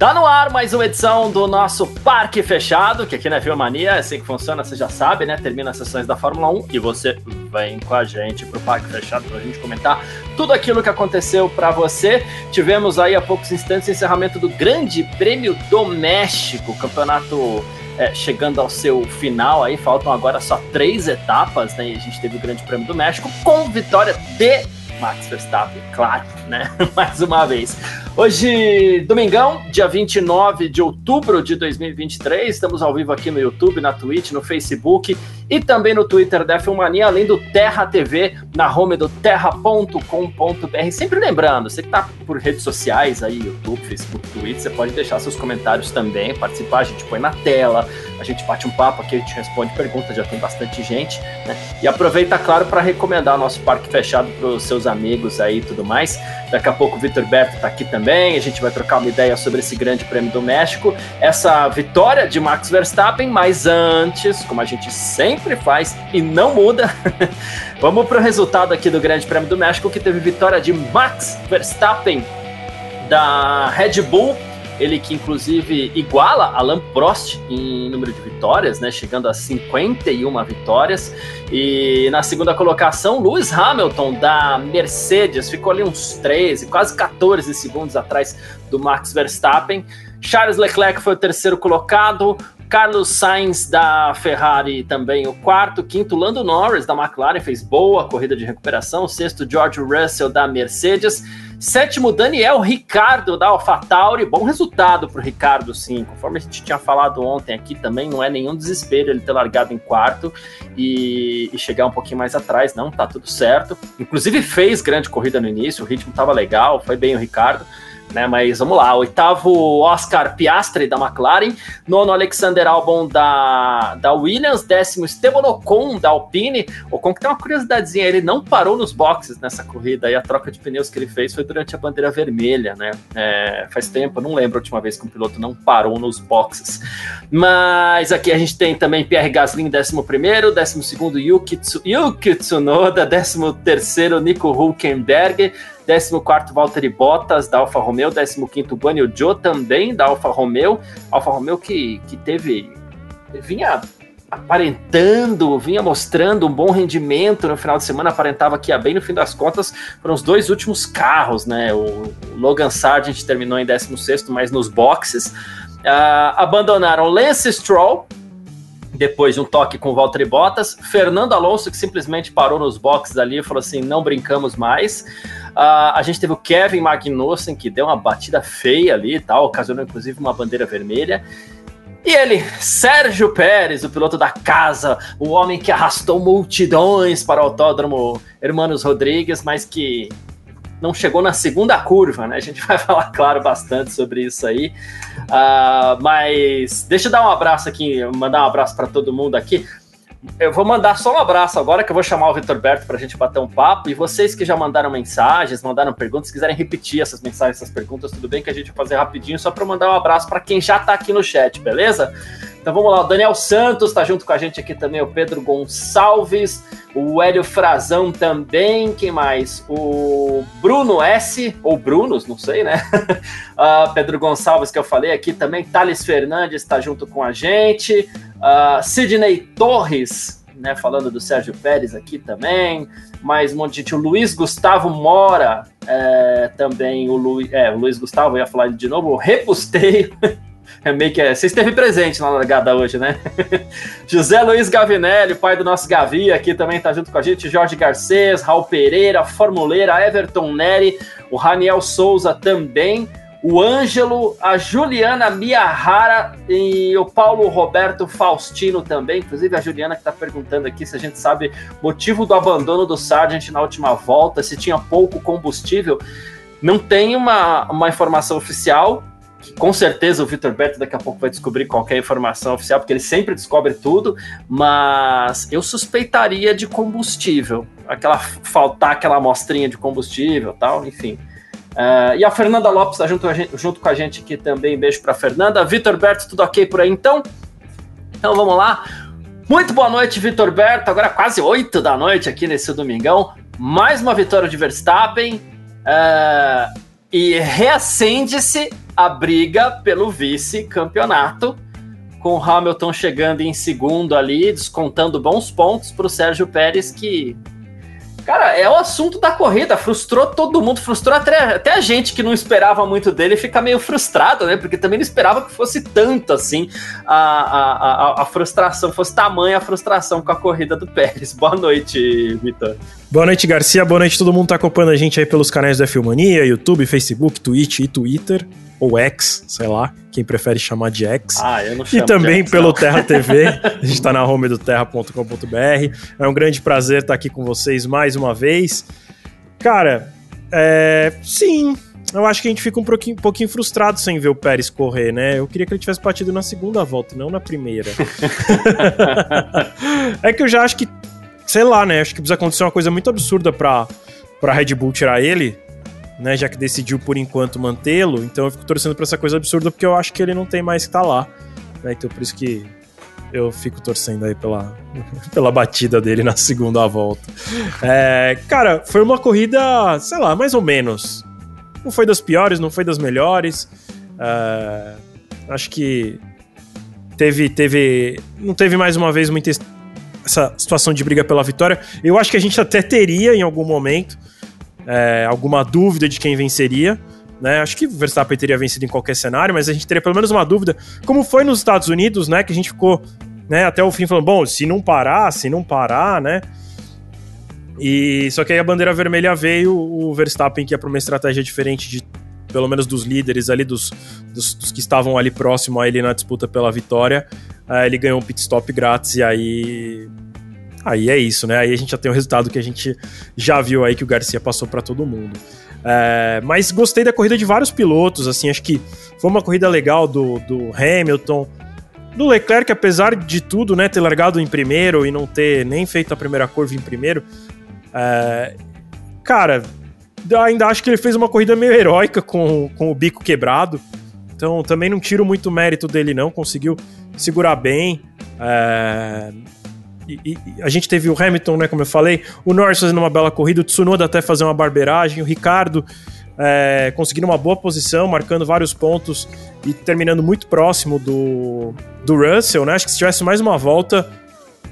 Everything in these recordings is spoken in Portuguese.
Tá no ar mais uma edição do nosso Parque Fechado, que aqui na Filmania é assim que funciona, você já sabe, né? Termina as sessões da Fórmula 1 e você vem com a gente pro Parque Fechado pra gente comentar tudo aquilo que aconteceu para você. Tivemos aí há poucos instantes o encerramento do Grande Prêmio Doméstico, campeonato é, chegando ao seu final aí, faltam agora só três etapas, né? E a gente teve o Grande Prêmio do México com vitória de Max Verstappen, claro, né? Mais uma vez. Hoje, domingão, dia 29 de outubro de 2023, estamos ao vivo aqui no YouTube, na Twitch, no Facebook e também no Twitter da F1 Mania, além do Terra TV, na home do terra.com.br. Sempre lembrando, você que tá por redes sociais aí, YouTube, Facebook, Twitter, você pode deixar seus comentários também, participar, a gente põe na tela, a gente bate um papo aqui, a gente responde perguntas, já tem bastante gente, né? E aproveita, claro, para recomendar o nosso parque fechado para os seus amigos aí e tudo mais. Daqui a pouco o Vitor Berto está aqui também, a gente vai trocar uma ideia sobre esse grande prêmio do México, essa vitória de Max Verstappen, mas antes, como a gente sempre faz e não muda, vamos para o resultado aqui do grande prêmio do México, que teve vitória de Max Verstappen da Red Bull ele que inclusive iguala Alan Prost em número de vitórias, né, chegando a 51 vitórias. E na segunda colocação, Lewis Hamilton da Mercedes ficou ali uns 13, quase 14 segundos atrás do Max Verstappen. Charles Leclerc foi o terceiro colocado, Carlos Sainz da Ferrari também o quarto, quinto Lando Norris da McLaren fez boa corrida de recuperação, sexto George Russell da Mercedes, sétimo Daniel Ricardo da AlphaTauri, bom resultado para o Ricardo sim, conforme a gente tinha falado ontem aqui também não é nenhum desespero ele ter largado em quarto e, e chegar um pouquinho mais atrás, não, tá tudo certo, inclusive fez grande corrida no início, o ritmo estava legal, foi bem o Ricardo né? Mas vamos lá, oitavo Oscar Piastri da McLaren, nono Alexander Albon da, da Williams, décimo Esteban Ocon da Alpine. Ocon que tem uma curiosidadezinha, ele não parou nos boxes nessa corrida e a troca de pneus que ele fez foi durante a bandeira vermelha, né? É, faz tempo, não lembro a última vez que um piloto não parou nos boxes. Mas aqui a gente tem também Pierre Gasly décimo primeiro, décimo segundo Yuki, Yuki Tsunoda, décimo terceiro Nico Hulkenberg, 14 Valtteri Bottas da Alfa Romeo, 15 Guanyu também da Alfa Romeo, Alfa Romeo que, que teve vinha aparentando, vinha mostrando um bom rendimento no final de semana, aparentava que ia bem no fim das contas, foram os dois últimos carros, né? O Logan Sargent terminou em 16, mas nos boxes. Uh, abandonaram Lance Stroll, depois de um toque com o Valtteri Bottas, Fernando Alonso, que simplesmente parou nos boxes ali e falou assim: não brincamos mais. Uh, a gente teve o Kevin Magnussen, que deu uma batida feia ali e tal, ocasionou inclusive uma bandeira vermelha. E ele, Sérgio Pérez, o piloto da casa, o homem que arrastou multidões para o autódromo Hermanos Rodrigues, mas que não chegou na segunda curva, né? A gente vai falar, claro, bastante sobre isso aí. Uh, mas deixa eu dar um abraço aqui, mandar um abraço para todo mundo aqui. Eu vou mandar só um abraço agora, que eu vou chamar o Vitor Berto para a gente bater um papo. E vocês que já mandaram mensagens, mandaram perguntas, se quiserem repetir essas mensagens, essas perguntas, tudo bem que a gente vai fazer rapidinho, só para mandar um abraço para quem já está aqui no chat, beleza? Então vamos lá, o Daniel Santos está junto com a gente aqui também, o Pedro Gonçalves, o Hélio Frazão também, quem mais? O Bruno S, ou Brunos, não sei, né? uh, Pedro Gonçalves, que eu falei aqui também, Thales Fernandes está junto com a gente, uh, Sidney Torres, né, falando do Sérgio Pérez aqui também, mais um monte de gente, o Luiz Gustavo Mora, é, também o, Lu, é, o Luiz Gustavo, ia falar de novo, o Repusteio, É meio que é. Você esteve presente na largada hoje, né? José Luiz Gavinelli, pai do nosso Gavi, aqui também está junto com a gente. Jorge Garcês, Raul Pereira, Formuleira, Everton Neri, o Raniel Souza também. O Ângelo, a Juliana Miyahara e o Paulo Roberto Faustino também. Inclusive, a Juliana que está perguntando aqui se a gente sabe motivo do abandono do Sargent na última volta, se tinha pouco combustível. Não tem uma, uma informação oficial, que com certeza o Vitor Beto daqui a pouco vai descobrir qualquer informação oficial, porque ele sempre descobre tudo, mas eu suspeitaria de combustível, aquela faltar aquela amostrinha de combustível, tal, enfim. Uh, e a Fernanda Lopes está junto, junto, com a gente aqui também. Beijo para Fernanda. Vitor Berto, tudo ok por aí então? Então vamos lá. Muito boa noite, Vitor Berto. Agora quase 8 da noite aqui nesse domingão. Mais uma vitória de Verstappen. Uh, e reacende-se a briga pelo vice-campeonato, com Hamilton chegando em segundo ali, descontando bons pontos para o Sérgio Pérez, que Cara, é o assunto da corrida, frustrou todo mundo, frustrou até, até a gente que não esperava muito dele, fica meio frustrado, né? Porque também não esperava que fosse tanto assim a, a, a, a frustração, fosse tamanha a frustração com a corrida do Pérez. Boa noite, Vitor. Boa noite, Garcia. Boa noite, todo mundo tá acompanhando a gente aí pelos canais da Filmania, YouTube, Facebook, Twitch e Twitter ou X, sei lá, quem prefere chamar de X. Ah, eu não chamo E também X, pelo não. Terra TV, a gente tá na home do terra.com.br. É um grande prazer estar aqui com vocês mais uma vez. Cara, é, sim, eu acho que a gente fica um pouquinho, um pouquinho, frustrado sem ver o Pérez correr, né? Eu queria que ele tivesse batido na segunda volta, não na primeira. é que eu já acho que, sei lá, né? Acho que precisa acontecer uma coisa muito absurda pra, pra Red Bull tirar ele né, já que decidiu por enquanto mantê-lo, então eu fico torcendo pra essa coisa absurda porque eu acho que ele não tem mais que estar tá lá. Né, então por isso que eu fico torcendo aí pela, pela batida dele na segunda volta. É, cara, foi uma corrida, sei lá, mais ou menos. Não foi das piores, não foi das melhores. É, acho que teve, teve. Não teve mais uma vez muita essa situação de briga pela vitória. Eu acho que a gente até teria em algum momento é, alguma dúvida de quem venceria. Né? Acho que o Verstappen teria vencido em qualquer cenário, mas a gente teria pelo menos uma dúvida, como foi nos Estados Unidos, né? Que a gente ficou né, até o fim falando, bom, se não parar, se não parar, né? E só que aí a bandeira vermelha veio, o Verstappen que ia para uma estratégia diferente de pelo menos dos líderes ali, dos, dos, dos, que estavam ali próximo a ele na disputa pela vitória, uh, ele ganhou um pit stop grátis e aí Aí é isso, né? Aí a gente já tem o resultado que a gente já viu aí que o Garcia passou para todo mundo. É, mas gostei da corrida de vários pilotos, assim, acho que foi uma corrida legal do, do Hamilton, do Leclerc, apesar de tudo, né, ter largado em primeiro e não ter nem feito a primeira curva em primeiro. É, cara, ainda acho que ele fez uma corrida meio heróica com, com o bico quebrado. Então também não tiro muito mérito dele, não. Conseguiu segurar bem. É, e, e, a gente teve o Hamilton, né, como eu falei, o Norris fazendo uma bela corrida, o Tsunoda até fazer uma barbeiragem, o Ricardo é, conseguindo uma boa posição, marcando vários pontos e terminando muito próximo do, do Russell, né? Acho que se tivesse mais uma volta,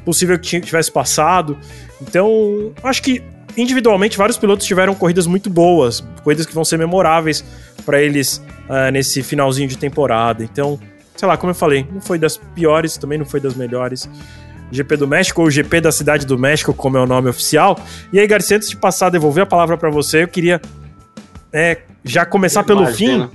possível que tivesse passado. Então, acho que individualmente vários pilotos tiveram corridas muito boas, corridas que vão ser memoráveis para eles uh, nesse finalzinho de temporada. Então, sei lá, como eu falei, não foi das piores, também não foi das melhores. GP do México, ou GP da Cidade do México, como é o nome oficial. E aí, Garcia, antes de passar a devolver a palavra para você, eu queria é, já começar pelo fim.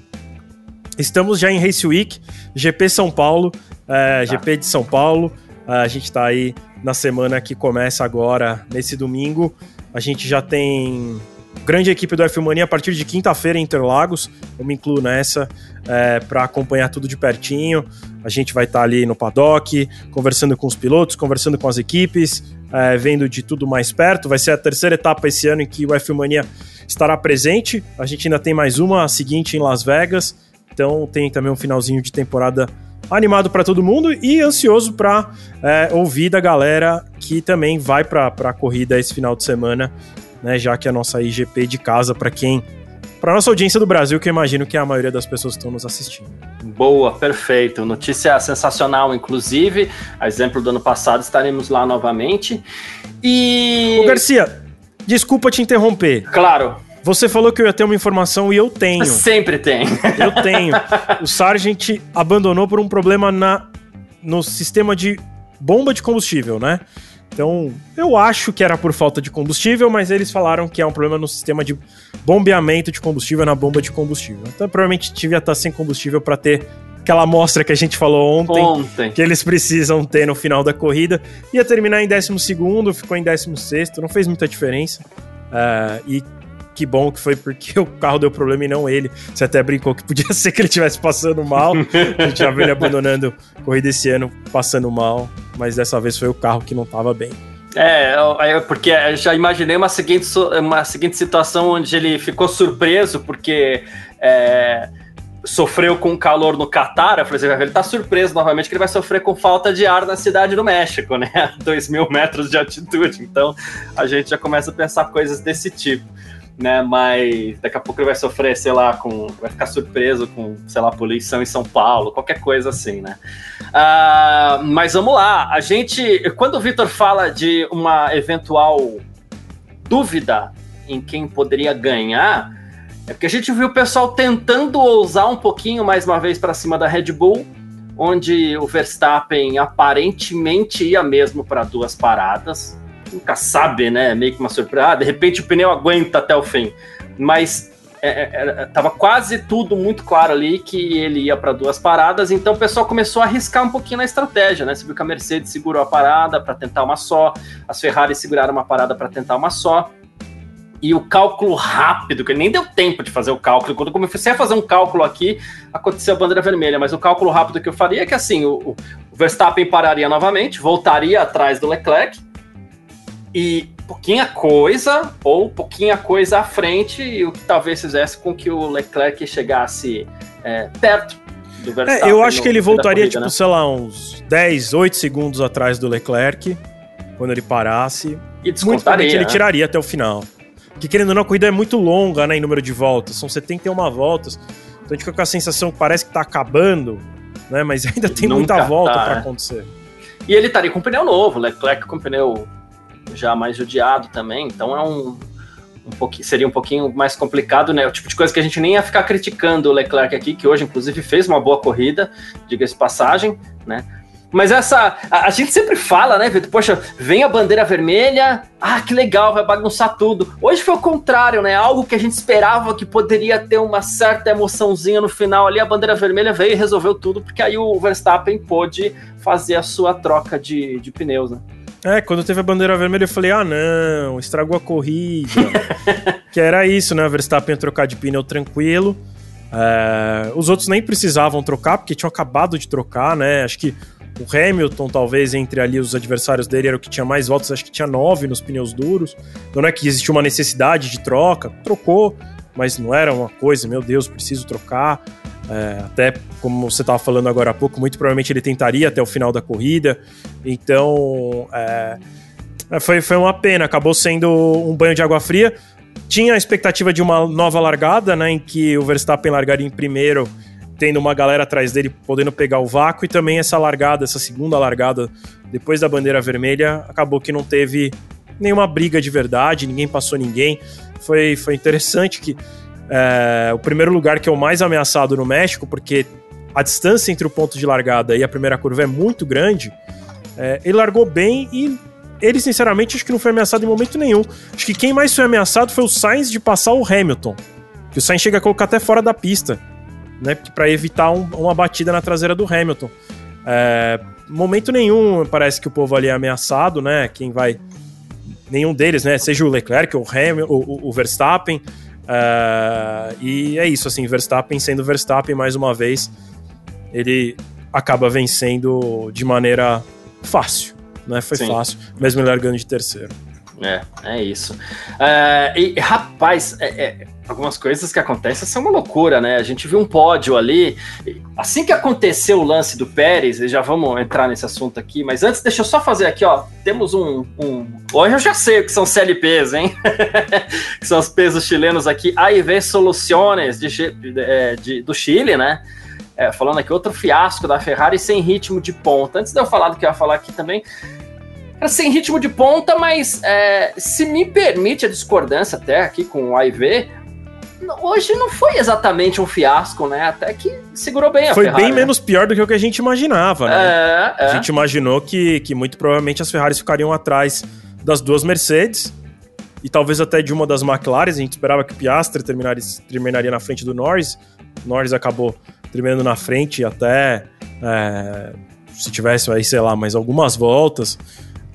Estamos já em Race Week, GP São Paulo, é, tá. GP de São Paulo. A gente está aí na semana que começa agora, nesse domingo. A gente já tem grande equipe do F-Mania a partir de quinta-feira em Interlagos. Eu me incluo nessa é, para acompanhar tudo de pertinho. A gente vai estar tá ali no paddock, conversando com os pilotos, conversando com as equipes, é, vendo de tudo mais perto. Vai ser a terceira etapa esse ano em que o F-Mania estará presente. A gente ainda tem mais uma, a seguinte em Las Vegas. Então tem também um finalzinho de temporada animado para todo mundo e ansioso para é, ouvir da galera que também vai para a corrida esse final de semana, né? Já que a nossa IGP de casa para quem para nossa audiência do Brasil, que eu imagino que é a maioria das pessoas que estão nos assistindo. Boa, perfeito. Notícia sensacional, inclusive. A exemplo do ano passado, estaremos lá novamente. E. Ô, Garcia, desculpa te interromper. Claro. Você falou que eu ia ter uma informação e eu tenho. Sempre tem. Eu tenho. o Sargent abandonou por um problema na, no sistema de bomba de combustível, né? Então, eu acho que era por falta de combustível, mas eles falaram que é um problema no sistema de bombeamento de combustível na bomba de combustível. Então, provavelmente devia estar sem combustível para ter aquela amostra que a gente falou ontem, ontem, que eles precisam ter no final da corrida. Ia terminar em 12, ficou em 16, não fez muita diferença. Uh, e que bom que foi porque o carro deu problema e não ele. Você até brincou que podia ser que ele estivesse passando mal. A gente já viu ele abandonando corrida esse ano, passando mal, mas dessa vez foi o carro que não estava bem. É, porque eu já imaginei uma seguinte, uma seguinte situação onde ele ficou surpreso porque é, sofreu com calor no Catar. Eu falei assim, ele tá surpreso novamente que ele vai sofrer com falta de ar na cidade do México, né? A 2 mil metros de altitude. Então a gente já começa a pensar coisas desse tipo né? Mas daqui a pouco ele vai sofrer, sei lá, com. Vai ficar surpreso com, sei lá, poluição em São Paulo, qualquer coisa assim, né? Uh, mas vamos lá. A gente. Quando o Vitor fala de uma eventual dúvida em quem poderia ganhar, é porque a gente viu o pessoal tentando ousar um pouquinho mais uma vez para cima da Red Bull, onde o Verstappen aparentemente ia mesmo para duas paradas nunca sabe, né? Meio que uma surpresa. Ah, de repente o pneu aguenta até o fim. Mas é, é, é tava quase tudo muito claro ali que ele ia para duas paradas, então o pessoal começou a arriscar um pouquinho na estratégia, né? Você viu que a Mercedes segurou a parada para tentar uma só, as Ferrari seguraram uma parada para tentar uma só. E o cálculo rápido, que nem deu tempo de fazer o cálculo. Quando eu comecei a fazer um cálculo aqui, aconteceu a bandeira vermelha. Mas o cálculo rápido que eu faria é que assim, o, o Verstappen pararia novamente, voltaria atrás do Leclerc, e pouquinha coisa, ou pouquinha coisa à frente, o que talvez fizesse com que o Leclerc chegasse é, perto do Verstappen. É, eu acho que ele voltaria, corrida, tipo, né? sei lá, uns 10, 8 segundos atrás do Leclerc, quando ele parasse. E Muito provavelmente ele né? tiraria até o final. Porque querendo ou não, a corrida é muito longa, né, em número de voltas, são 71 voltas. Então a gente fica com a sensação que parece que tá acabando, né, mas ainda tem muita volta tá, para acontecer. E ele estaria com pneu novo, Leclerc com pneu já mais judiado também, então é um, um pouquinho, seria um pouquinho mais complicado, né? O tipo de coisa que a gente nem ia ficar criticando o Leclerc aqui, que hoje, inclusive, fez uma boa corrida, diga-se passagem, né? Mas essa. A, a, gente sempre fala, né, Vitor? Poxa, vem a bandeira vermelha, ah, que legal, vai bagunçar tudo. Hoje foi o contrário, né? Algo que a gente esperava que poderia ter uma certa emoçãozinha no final ali, a bandeira vermelha veio e resolveu tudo, porque aí o Verstappen pôde fazer a sua troca de, de pneus, né? É, quando teve a bandeira vermelha eu falei, ah não, estragou a corrida. que era isso, né? O Verstappen ia trocar de pneu tranquilo. É, os outros nem precisavam trocar, porque tinham acabado de trocar, né? Acho que o Hamilton, talvez, entre ali os adversários dele, era o que tinha mais voltas, acho que tinha nove nos pneus duros. Não é que existia uma necessidade de troca, trocou, mas não era uma coisa, meu Deus, preciso trocar. É, até como você estava falando agora há pouco, muito provavelmente ele tentaria até o final da corrida. Então, é, é, foi, foi uma pena. Acabou sendo um banho de água fria. Tinha a expectativa de uma nova largada, né, em que o Verstappen largaria em primeiro, tendo uma galera atrás dele podendo pegar o vácuo, e também essa largada, essa segunda largada depois da bandeira vermelha, acabou que não teve nenhuma briga de verdade, ninguém passou ninguém. Foi, foi interessante que é, o primeiro lugar que é o mais ameaçado no México, porque a distância entre o ponto de largada e a primeira curva é muito grande, é, ele largou bem e ele, sinceramente, acho que não foi ameaçado em momento nenhum. Acho que quem mais foi ameaçado foi o Sainz de passar o Hamilton. Que o Sainz chega a colocar até fora da pista, né? para evitar um, uma batida na traseira do Hamilton. É, momento nenhum parece que o povo ali é ameaçado, né? Quem vai. Nenhum deles, né? Seja o Leclerc, o, Hamilton, o, o Verstappen. Uh, e é isso, assim, Verstappen sendo Verstappen mais uma vez, ele acaba vencendo de maneira fácil, né? Foi Sim. fácil, mesmo ele largando de terceiro. É, é isso. Uh, e, rapaz, é, é, algumas coisas que acontecem são uma loucura, né? A gente viu um pódio ali. Assim que aconteceu o lance do Pérez, e já vamos entrar nesse assunto aqui, mas antes, deixa eu só fazer aqui, ó. Temos um. um... Hoje eu já sei o que são CLPs, hein? que são os pesos chilenos aqui. AIV Soluciones de, de, é, de, do Chile, né? É, falando aqui, outro fiasco da Ferrari sem ritmo de ponta. Antes de eu falar do que eu ia falar aqui também, sem ritmo de ponta, mas é, se me permite a discordância até aqui com o AIV, hoje não foi exatamente um fiasco, né? Até que segurou bem a Foi Ferrari, bem né? menos pior do que o que a gente imaginava, né? É, é. A gente imaginou que, que muito provavelmente as Ferraris ficariam atrás das duas Mercedes e talvez até de uma das McLaren. A gente esperava que o Piastri terminaria, terminaria na frente do Norris. O Norris acabou terminando na frente até é, se tivesse aí, sei lá, mais algumas voltas.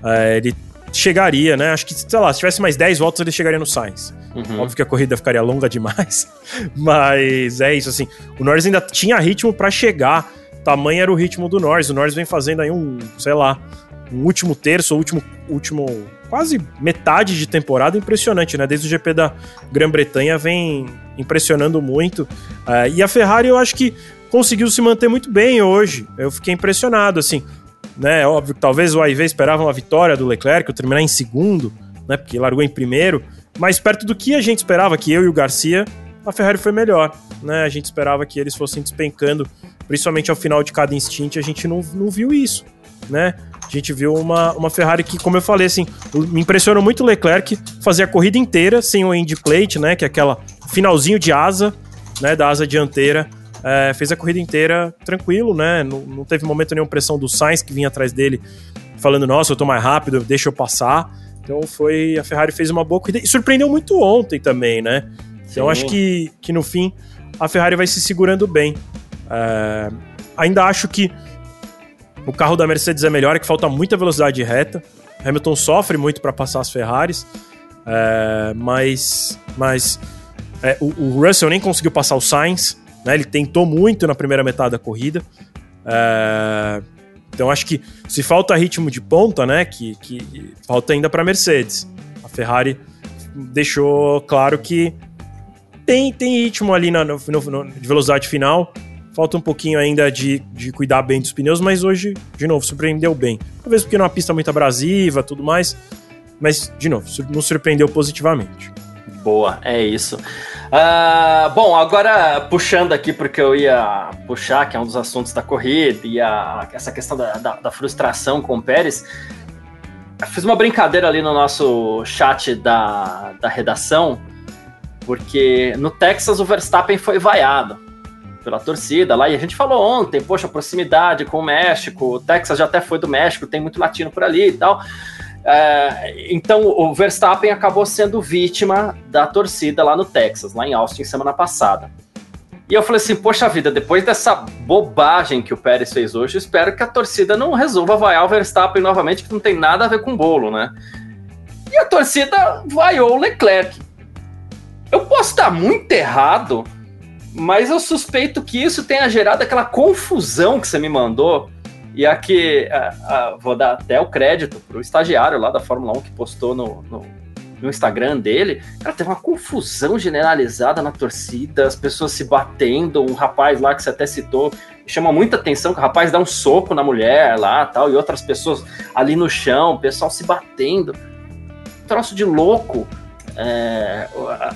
É, ele chegaria, né? Acho que, sei lá, se tivesse mais 10 voltas, ele chegaria no Sainz. Uhum. Óbvio que a corrida ficaria longa demais, mas é isso, assim. O Norris ainda tinha ritmo para chegar, tamanho era o ritmo do Norris. O Norris vem fazendo aí um, sei lá, um último terço, último, último quase metade de temporada impressionante, né? Desde o GP da Grã-Bretanha vem impressionando muito. Uh, e a Ferrari, eu acho que conseguiu se manter muito bem hoje. Eu fiquei impressionado, assim. Né? Óbvio que talvez o AIV esperava uma vitória do Leclerc, eu terminar em segundo, né? Porque largou em primeiro. Mas perto do que a gente esperava, que eu e o Garcia, a Ferrari foi melhor. Né? A gente esperava que eles fossem despencando, principalmente ao final de cada instint, a gente não, não viu isso. Né? A gente viu uma, uma Ferrari que, como eu falei, assim, me impressionou muito o Leclerc fazer a corrida inteira sem o end plate, né? Que é aquela finalzinho de asa, né? Da asa dianteira. É, fez a corrida inteira tranquilo, né? Não, não teve momento nenhum pressão do Sainz que vinha atrás dele, falando: Nossa, eu tô mais rápido, deixa eu passar. Então foi. A Ferrari fez uma boa corrida. E surpreendeu muito ontem também, né? Então Sim. acho que, que no fim a Ferrari vai se segurando bem. É, ainda acho que o carro da Mercedes é melhor, é que falta muita velocidade reta. Hamilton sofre muito para passar as Ferraris, é, mas, mas é, o, o, Russell nem conseguiu passar o Sainz, né? Ele tentou muito na primeira metade da corrida. É, então acho que se falta ritmo de ponta, né? Que, que falta ainda para Mercedes. A Ferrari deixou claro que tem, tem ritmo ali na, no, no, de velocidade final. Falta um pouquinho ainda de, de cuidar bem dos pneus, mas hoje, de novo, surpreendeu bem. Talvez porque numa pista muito abrasiva tudo mais, mas, de novo, nos surpreendeu positivamente. Boa, é isso. Uh, bom, agora puxando aqui, porque eu ia puxar, que é um dos assuntos da corrida, e a, essa questão da, da, da frustração com o Pérez. Eu fiz uma brincadeira ali no nosso chat da, da redação, porque no Texas o Verstappen foi vaiado pela torcida lá. E a gente falou ontem, poxa, proximidade com o México, o Texas já até foi do México, tem muito latino por ali e tal. É, então o Verstappen acabou sendo vítima da torcida lá no Texas, lá em Austin, semana passada. E eu falei assim, poxa vida, depois dessa bobagem que o Pérez fez hoje, espero que a torcida não resolva vaiar o Verstappen novamente, que não tem nada a ver com o bolo, né? E a torcida vaiou o Leclerc. Eu posso estar muito errado, mas eu suspeito que isso tenha gerado aquela confusão que você me mandou. E aqui, vou dar até o crédito para o estagiário lá da Fórmula 1 que postou no, no, no, Instagram dele. Cara, teve uma confusão generalizada na torcida, as pessoas se batendo. Um rapaz lá que você até citou chama muita atenção que o rapaz dá um soco na mulher lá tal, e outras pessoas ali no chão, o pessoal se batendo. troço de louco. É,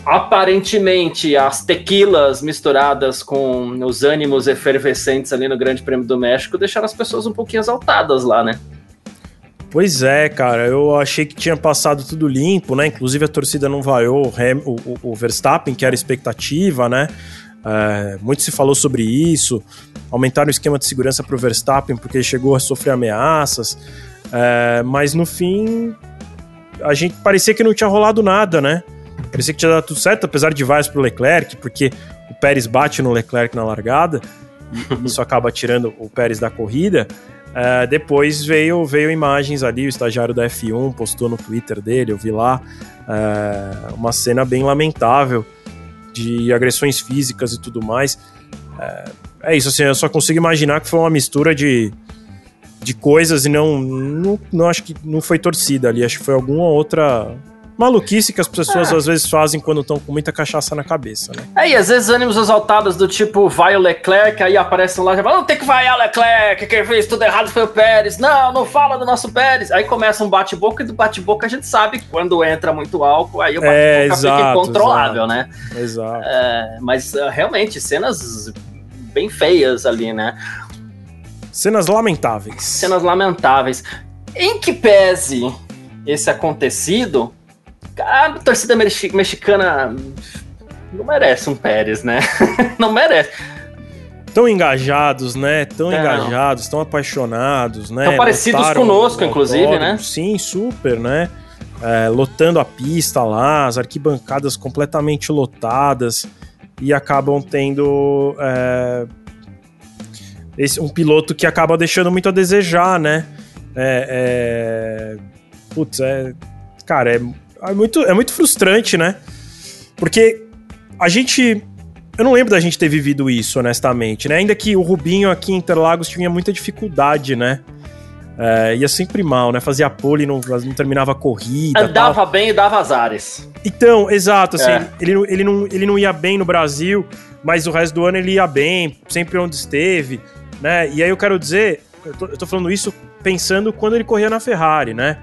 aparentemente, as tequilas misturadas com os ânimos efervescentes ali no Grande Prêmio do México deixaram as pessoas um pouquinho exaltadas lá, né? Pois é, cara, eu achei que tinha passado tudo limpo, né? Inclusive a torcida não vaiou o, o, o Verstappen, que era expectativa, né? É, muito se falou sobre isso. Aumentaram o esquema de segurança para o Verstappen porque ele chegou a sofrer ameaças. É, mas no fim, a gente parecia que não tinha rolado nada, né? Parecia que tinha dado tudo certo, apesar de vários pro Leclerc, porque o Pérez bate no Leclerc na largada, e isso acaba tirando o Pérez da corrida. Uh, depois veio, veio imagens ali, o estagiário da F1 postou no Twitter dele, eu vi lá, uh, uma cena bem lamentável de agressões físicas e tudo mais. Uh, é isso, assim, eu só consigo imaginar que foi uma mistura de de coisas e não, não, não acho que não foi torcida ali, acho que foi alguma outra maluquice que as pessoas é. às vezes fazem quando estão com muita cachaça na cabeça, né? É, e às vezes ânimos exaltados do tipo, vai o Leclerc, aí aparecem lá e falam, não tem que vaiar o Leclerc, quem fez tudo errado foi o Pérez, não, não fala do nosso Pérez. Aí começa um bate-boca e do bate-boca a gente sabe que quando entra muito álcool, aí o é, bate-boca é, fica incontrolável, exato, né? Exato. É, mas uh, realmente, cenas bem feias ali, né? Cenas lamentáveis. Cenas lamentáveis. Em que pese esse acontecido, a torcida mexicana não merece um Pérez, né? não merece. Tão engajados, né? Tão não. engajados, tão apaixonados, né? Tão parecidos Lotaram conosco, inclusive, né? Sim, super, né? É, lotando a pista lá, as arquibancadas completamente lotadas e acabam tendo é, esse, um piloto que acaba deixando muito a desejar, né? É, é, putz, é. Cara, é, é, muito, é muito frustrante, né? Porque a gente. Eu não lembro da gente ter vivido isso, honestamente, né? Ainda que o Rubinho aqui em Interlagos tinha muita dificuldade, né? É, ia sempre mal, né? Fazia pole, não, não terminava a corrida. Andava tal. bem e dava azares. Então, exato, assim, é. ele, ele, não, ele não ia bem no Brasil, mas o resto do ano ele ia bem, sempre onde esteve, né? E aí eu quero dizer, eu tô, eu tô falando isso pensando quando ele corria na Ferrari, né?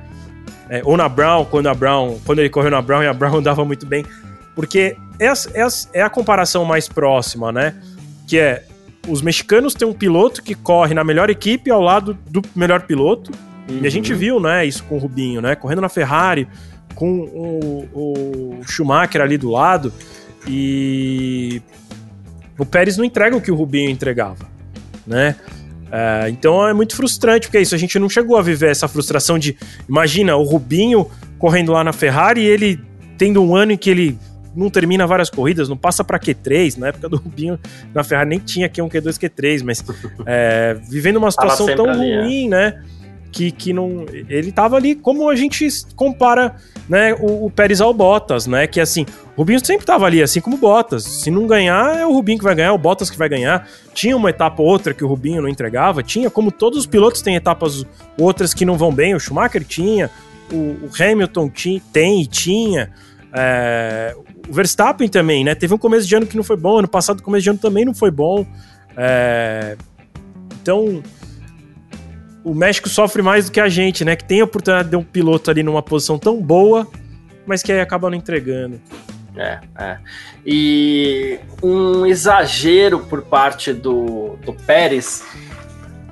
É, ou na Brown, quando a Brown, quando ele correu na Brown e a Brown andava muito bem. Porque é a, é, a, é a comparação mais próxima, né? Que é os mexicanos têm um piloto que corre na melhor equipe ao lado do melhor piloto. Uhum. E a gente uhum. viu, né, isso com o Rubinho, né? Correndo na Ferrari, com o, o Schumacher ali do lado. E o Pérez não entrega o que o Rubinho entregava, né? É, então é muito frustrante, porque é isso, a gente não chegou a viver essa frustração de. Imagina o Rubinho correndo lá na Ferrari e ele tendo um ano em que ele não termina várias corridas, não passa para Q3. Na época do Rubinho, na Ferrari nem tinha Q1, Q2, Q3, mas é, vivendo uma situação tão ali, é. ruim, é. né? Que, que não. Ele tava ali como a gente compara né, o, o Pérez ao Bottas, né? Que assim, Rubinho sempre tava ali, assim como o Bottas. Se não ganhar, é o Rubinho que vai ganhar, é o Bottas que vai ganhar. Tinha uma etapa ou outra que o Rubinho não entregava, tinha, como todos os pilotos têm etapas outras que não vão bem, o Schumacher tinha, o, o Hamilton tinha, tem e tinha. É, o Verstappen também, né? Teve um começo de ano que não foi bom, ano passado, começo de ano também não foi bom. É, então, o México sofre mais do que a gente, né? Que tem a oportunidade de um piloto ali numa posição tão boa, mas que aí acaba não entregando. É, é. E um exagero por parte do, do Pérez,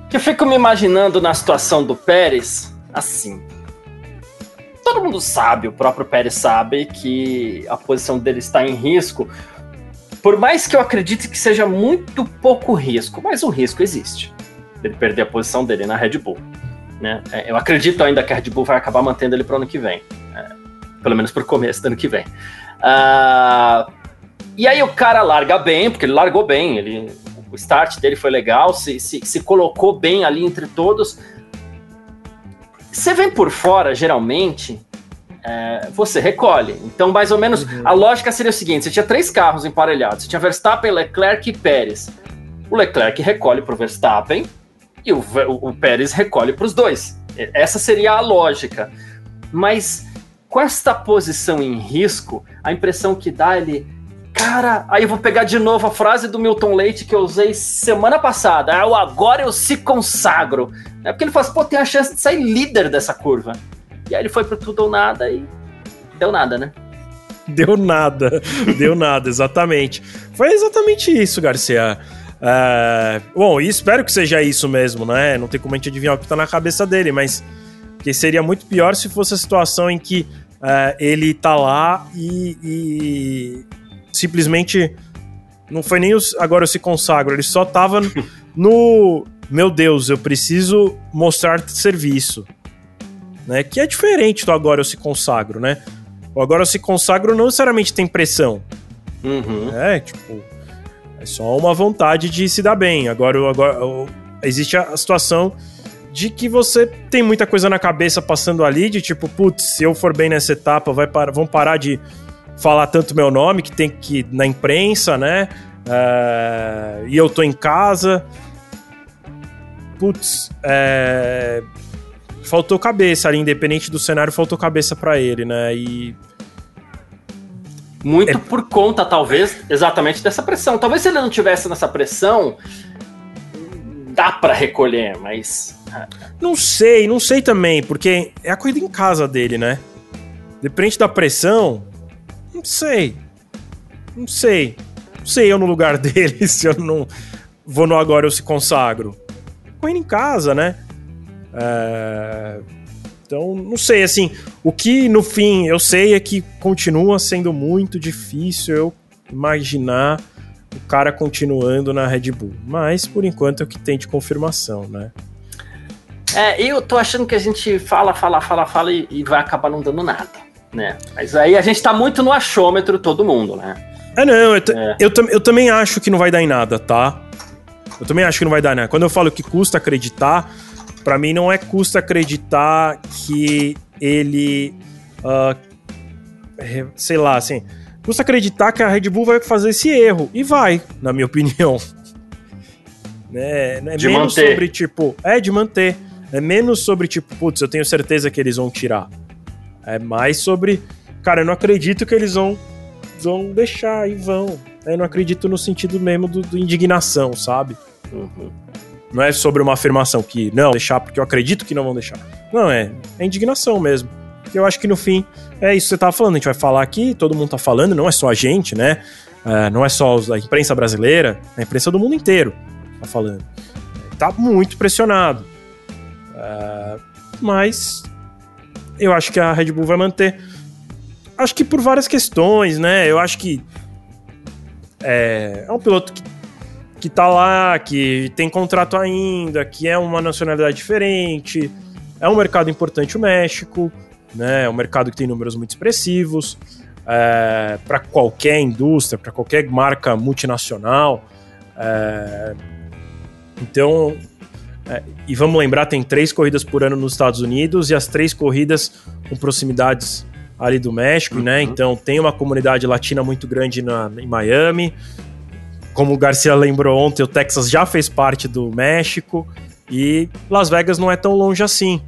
que eu fico me imaginando na situação do Pérez, assim todo mundo sabe, o próprio Pérez sabe que a posição dele está em risco. Por mais que eu acredite que seja muito pouco risco, mas o risco existe. Ele perder a posição dele na Red Bull. Né? É, eu acredito ainda que a Red Bull vai acabar mantendo ele para o ano que vem. É, pelo menos para o começo do ano que vem. Uh, e aí o cara larga bem, porque ele largou bem, ele, o start dele foi legal, se, se, se colocou bem ali entre todos, você vem por fora, geralmente, é, você recolhe. Então, mais ou menos, uhum. a lógica seria o seguinte: você tinha três carros emparelhados. Você tinha Verstappen, Leclerc e Pérez. O Leclerc recolhe para o Verstappen e o, o, o Pérez recolhe para os dois. Essa seria a lógica. Mas com esta posição em risco, a impressão que dá ele Cara, aí eu vou pegar de novo a frase do Milton Leite que eu usei semana passada. Ah, agora eu se consagro. É porque ele falou assim, pô, tem a chance de sair líder dessa curva. E aí ele foi pro tudo ou nada e deu nada, né? Deu nada, deu nada, exatamente. Foi exatamente isso, Garcia. É, bom, e espero que seja isso mesmo, né? Não tem como a gente adivinhar o que tá na cabeça dele, mas que seria muito pior se fosse a situação em que é, ele tá lá e, e simplesmente não foi nem os, agora eu se consagro, ele só tava no meu Deus, eu preciso mostrar serviço, né? Que é diferente do agora eu se consagro, né? O agora eu se consagro não necessariamente tem pressão. Uhum. É, tipo, é só uma vontade de se dar bem. Agora, agora existe a situação de que você tem muita coisa na cabeça passando ali, de tipo, putz, se eu for bem nessa etapa, vai para, vão parar de falar tanto meu nome, que tem que ir na imprensa, né? Uh, e eu tô em casa. Putz, é... faltou cabeça ali, independente do cenário, faltou cabeça para ele, né? E. Muito é... por conta, talvez, exatamente dessa pressão. Talvez se ele não tivesse nessa pressão, dá para recolher, mas. Ah, não sei, não sei também, porque é a corrida em casa dele, né? Depende da pressão, não sei. Não sei. Não sei eu no lugar dele se eu não vou no agora eu se consagro. Correndo em casa, né? É... Então, não sei, assim, o que no fim eu sei é que continua sendo muito difícil eu imaginar o cara continuando na Red Bull. Mas, por enquanto, é o que tem de confirmação, né? É, eu tô achando que a gente fala, fala, fala, fala e, e vai acabar não dando nada né? Mas aí a gente tá muito no achômetro todo mundo, né? É, não, eu, é. Eu, eu, também acho que não vai dar em nada, tá? Eu também acho que não vai dar nada. Quando eu falo que custa acreditar, para mim não é custa acreditar que ele. Uh, sei lá, assim. Custa acreditar que a Red Bull vai fazer esse erro. E vai, na minha opinião. É, é de menos manter. sobre, tipo. É, de manter. É menos sobre, tipo, putz, eu tenho certeza que eles vão tirar. É mais sobre. Cara, eu não acredito que eles vão, vão deixar e vão. Eu não acredito no sentido mesmo do, do indignação, sabe? Uhum. Não é sobre uma afirmação que não, deixar porque eu acredito que não vão deixar. Não, é, é indignação mesmo. Eu acho que no fim é isso que você tava falando. A gente vai falar aqui, todo mundo tá falando, não é só a gente, né? É, não é só a imprensa brasileira, a imprensa do mundo inteiro tá falando. Tá muito pressionado. É, mas eu acho que a Red Bull vai manter. Acho que por várias questões, né? Eu acho que é, é um piloto que que tá lá, que tem contrato ainda, que é uma nacionalidade diferente. É um mercado importante o México, né? É um mercado que tem números muito expressivos. É, para qualquer indústria, para qualquer marca multinacional. É, então, é, e vamos lembrar, tem três corridas por ano nos Estados Unidos e as três corridas com proximidades ali do México, né? uhum. né? Então tem uma comunidade latina muito grande na, em Miami, como o Garcia lembrou ontem, o Texas já fez parte do México e Las Vegas não é tão longe assim.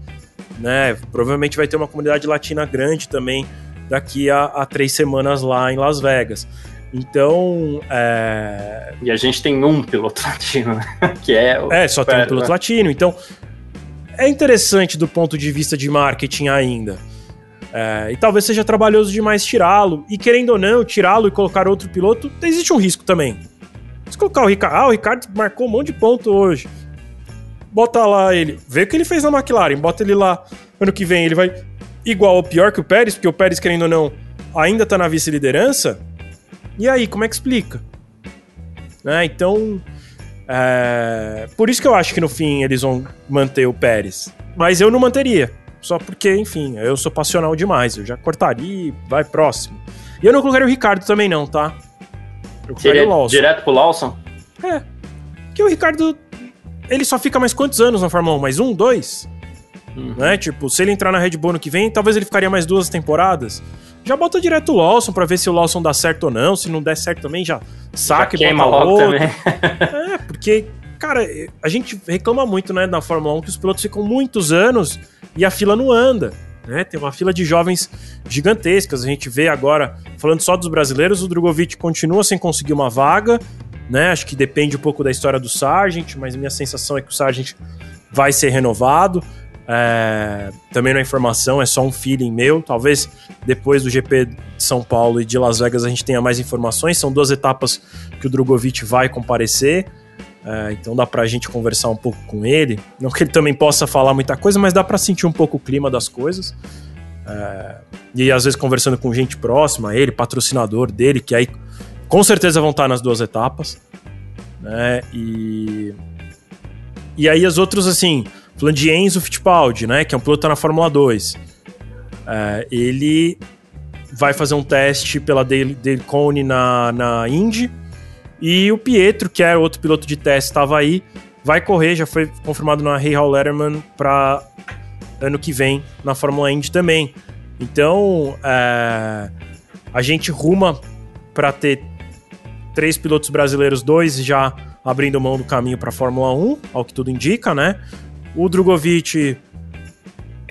Né? Provavelmente vai ter uma comunidade latina grande também daqui a, a três semanas lá em Las Vegas. Então. É... E a gente tem um piloto latino, né? que é o. É, só tem um piloto né? latino. Então, é interessante do ponto de vista de marketing ainda. É, e talvez seja trabalhoso demais tirá-lo. E querendo ou não, tirá-lo e colocar outro piloto, existe um risco também. Se colocar o Ricardo. Ah, o Ricardo marcou um monte de ponto hoje. Bota lá ele. Vê o que ele fez na McLaren. Bota ele lá. Ano que vem ele vai igual ou pior que o Pérez, porque o Pérez, querendo ou não, ainda tá na vice-liderança. E aí, como é que explica? Né? Então. É... Por isso que eu acho que no fim eles vão manter o Pérez. Mas eu não manteria. Só porque, enfim, eu sou passional demais. Eu já cortaria e vai próximo. E eu não colocaria o Ricardo também, não, tá? Seria direto pro Lawson? É. Porque o Ricardo, ele só fica mais quantos anos na Fórmula 1? Mais um, dois? Uhum. Né? Tipo, se ele entrar na Red Bull no que vem, talvez ele ficaria mais duas temporadas. Já bota direto o Lawson pra ver se o Lawson dá certo ou não. Se não der certo também, já saca já e bota logo outro. Também. é, porque, cara, a gente reclama muito, né, na Fórmula 1 que os pilotos ficam muitos anos e a fila não anda. Né? Tem uma fila de jovens gigantescas. A gente vê agora, falando só dos brasileiros, o Drogovic continua sem conseguir uma vaga. Né? Acho que depende um pouco da história do Sargent, mas minha sensação é que o Sargent vai ser renovado. É... Também não é informação, é só um feeling meu. Talvez depois do GP de São Paulo e de Las Vegas a gente tenha mais informações. São duas etapas que o Drogovic vai comparecer. É, então dá pra gente conversar um pouco com ele. Não que ele também possa falar muita coisa, mas dá pra sentir um pouco o clima das coisas. É, e às vezes conversando com gente próxima a ele, patrocinador dele, que aí com certeza vão estar nas duas etapas. Né? E. E aí os outros, assim, falando de Enzo Fittipaldi, né? Que é um piloto na Fórmula 2. É, ele vai fazer um teste pela Dale, Cone na, na Indy e o Pietro, que era outro piloto de teste, estava aí, vai correr, já foi confirmado na Hey Hall Letterman para ano que vem na Fórmula Indy também. Então, é, a gente ruma para ter três pilotos brasileiros, dois já abrindo mão do caminho para a Fórmula 1, ao que tudo indica, né? O Drogovic,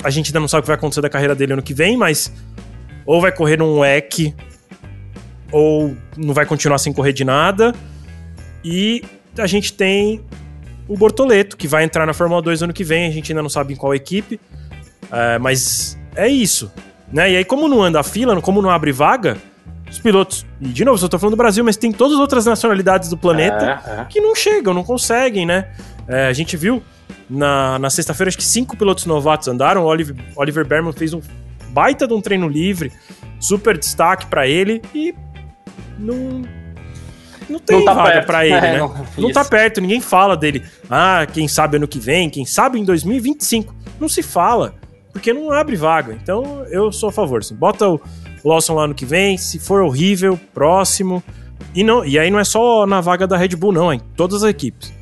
a gente ainda não sabe o que vai acontecer da carreira dele ano que vem, mas ou vai correr num WEC ou não vai continuar sem correr de nada. E a gente tem o Bortoleto, que vai entrar na Fórmula 2 ano que vem, a gente ainda não sabe em qual equipe, é, mas é isso. Né? E aí, como não anda a fila, como não abre vaga, os pilotos, e de novo, eu tô falando do Brasil, mas tem todas as outras nacionalidades do planeta é, é. que não chegam, não conseguem, né? É, a gente viu na, na sexta-feira, acho que cinco pilotos novatos andaram, o Oliver, Oliver Berman fez um baita de um treino livre, super destaque para ele, e não. Não tem não tá vaga pra ele, é, né? Não, não tá perto, ninguém fala dele. Ah, quem sabe ano que vem, quem sabe em 2025. Não se fala, porque não abre vaga. Então eu sou a favor. Assim, bota o Lawson lá no que vem, se for horrível, próximo. E, não, e aí não é só na vaga da Red Bull, não, em todas as equipes.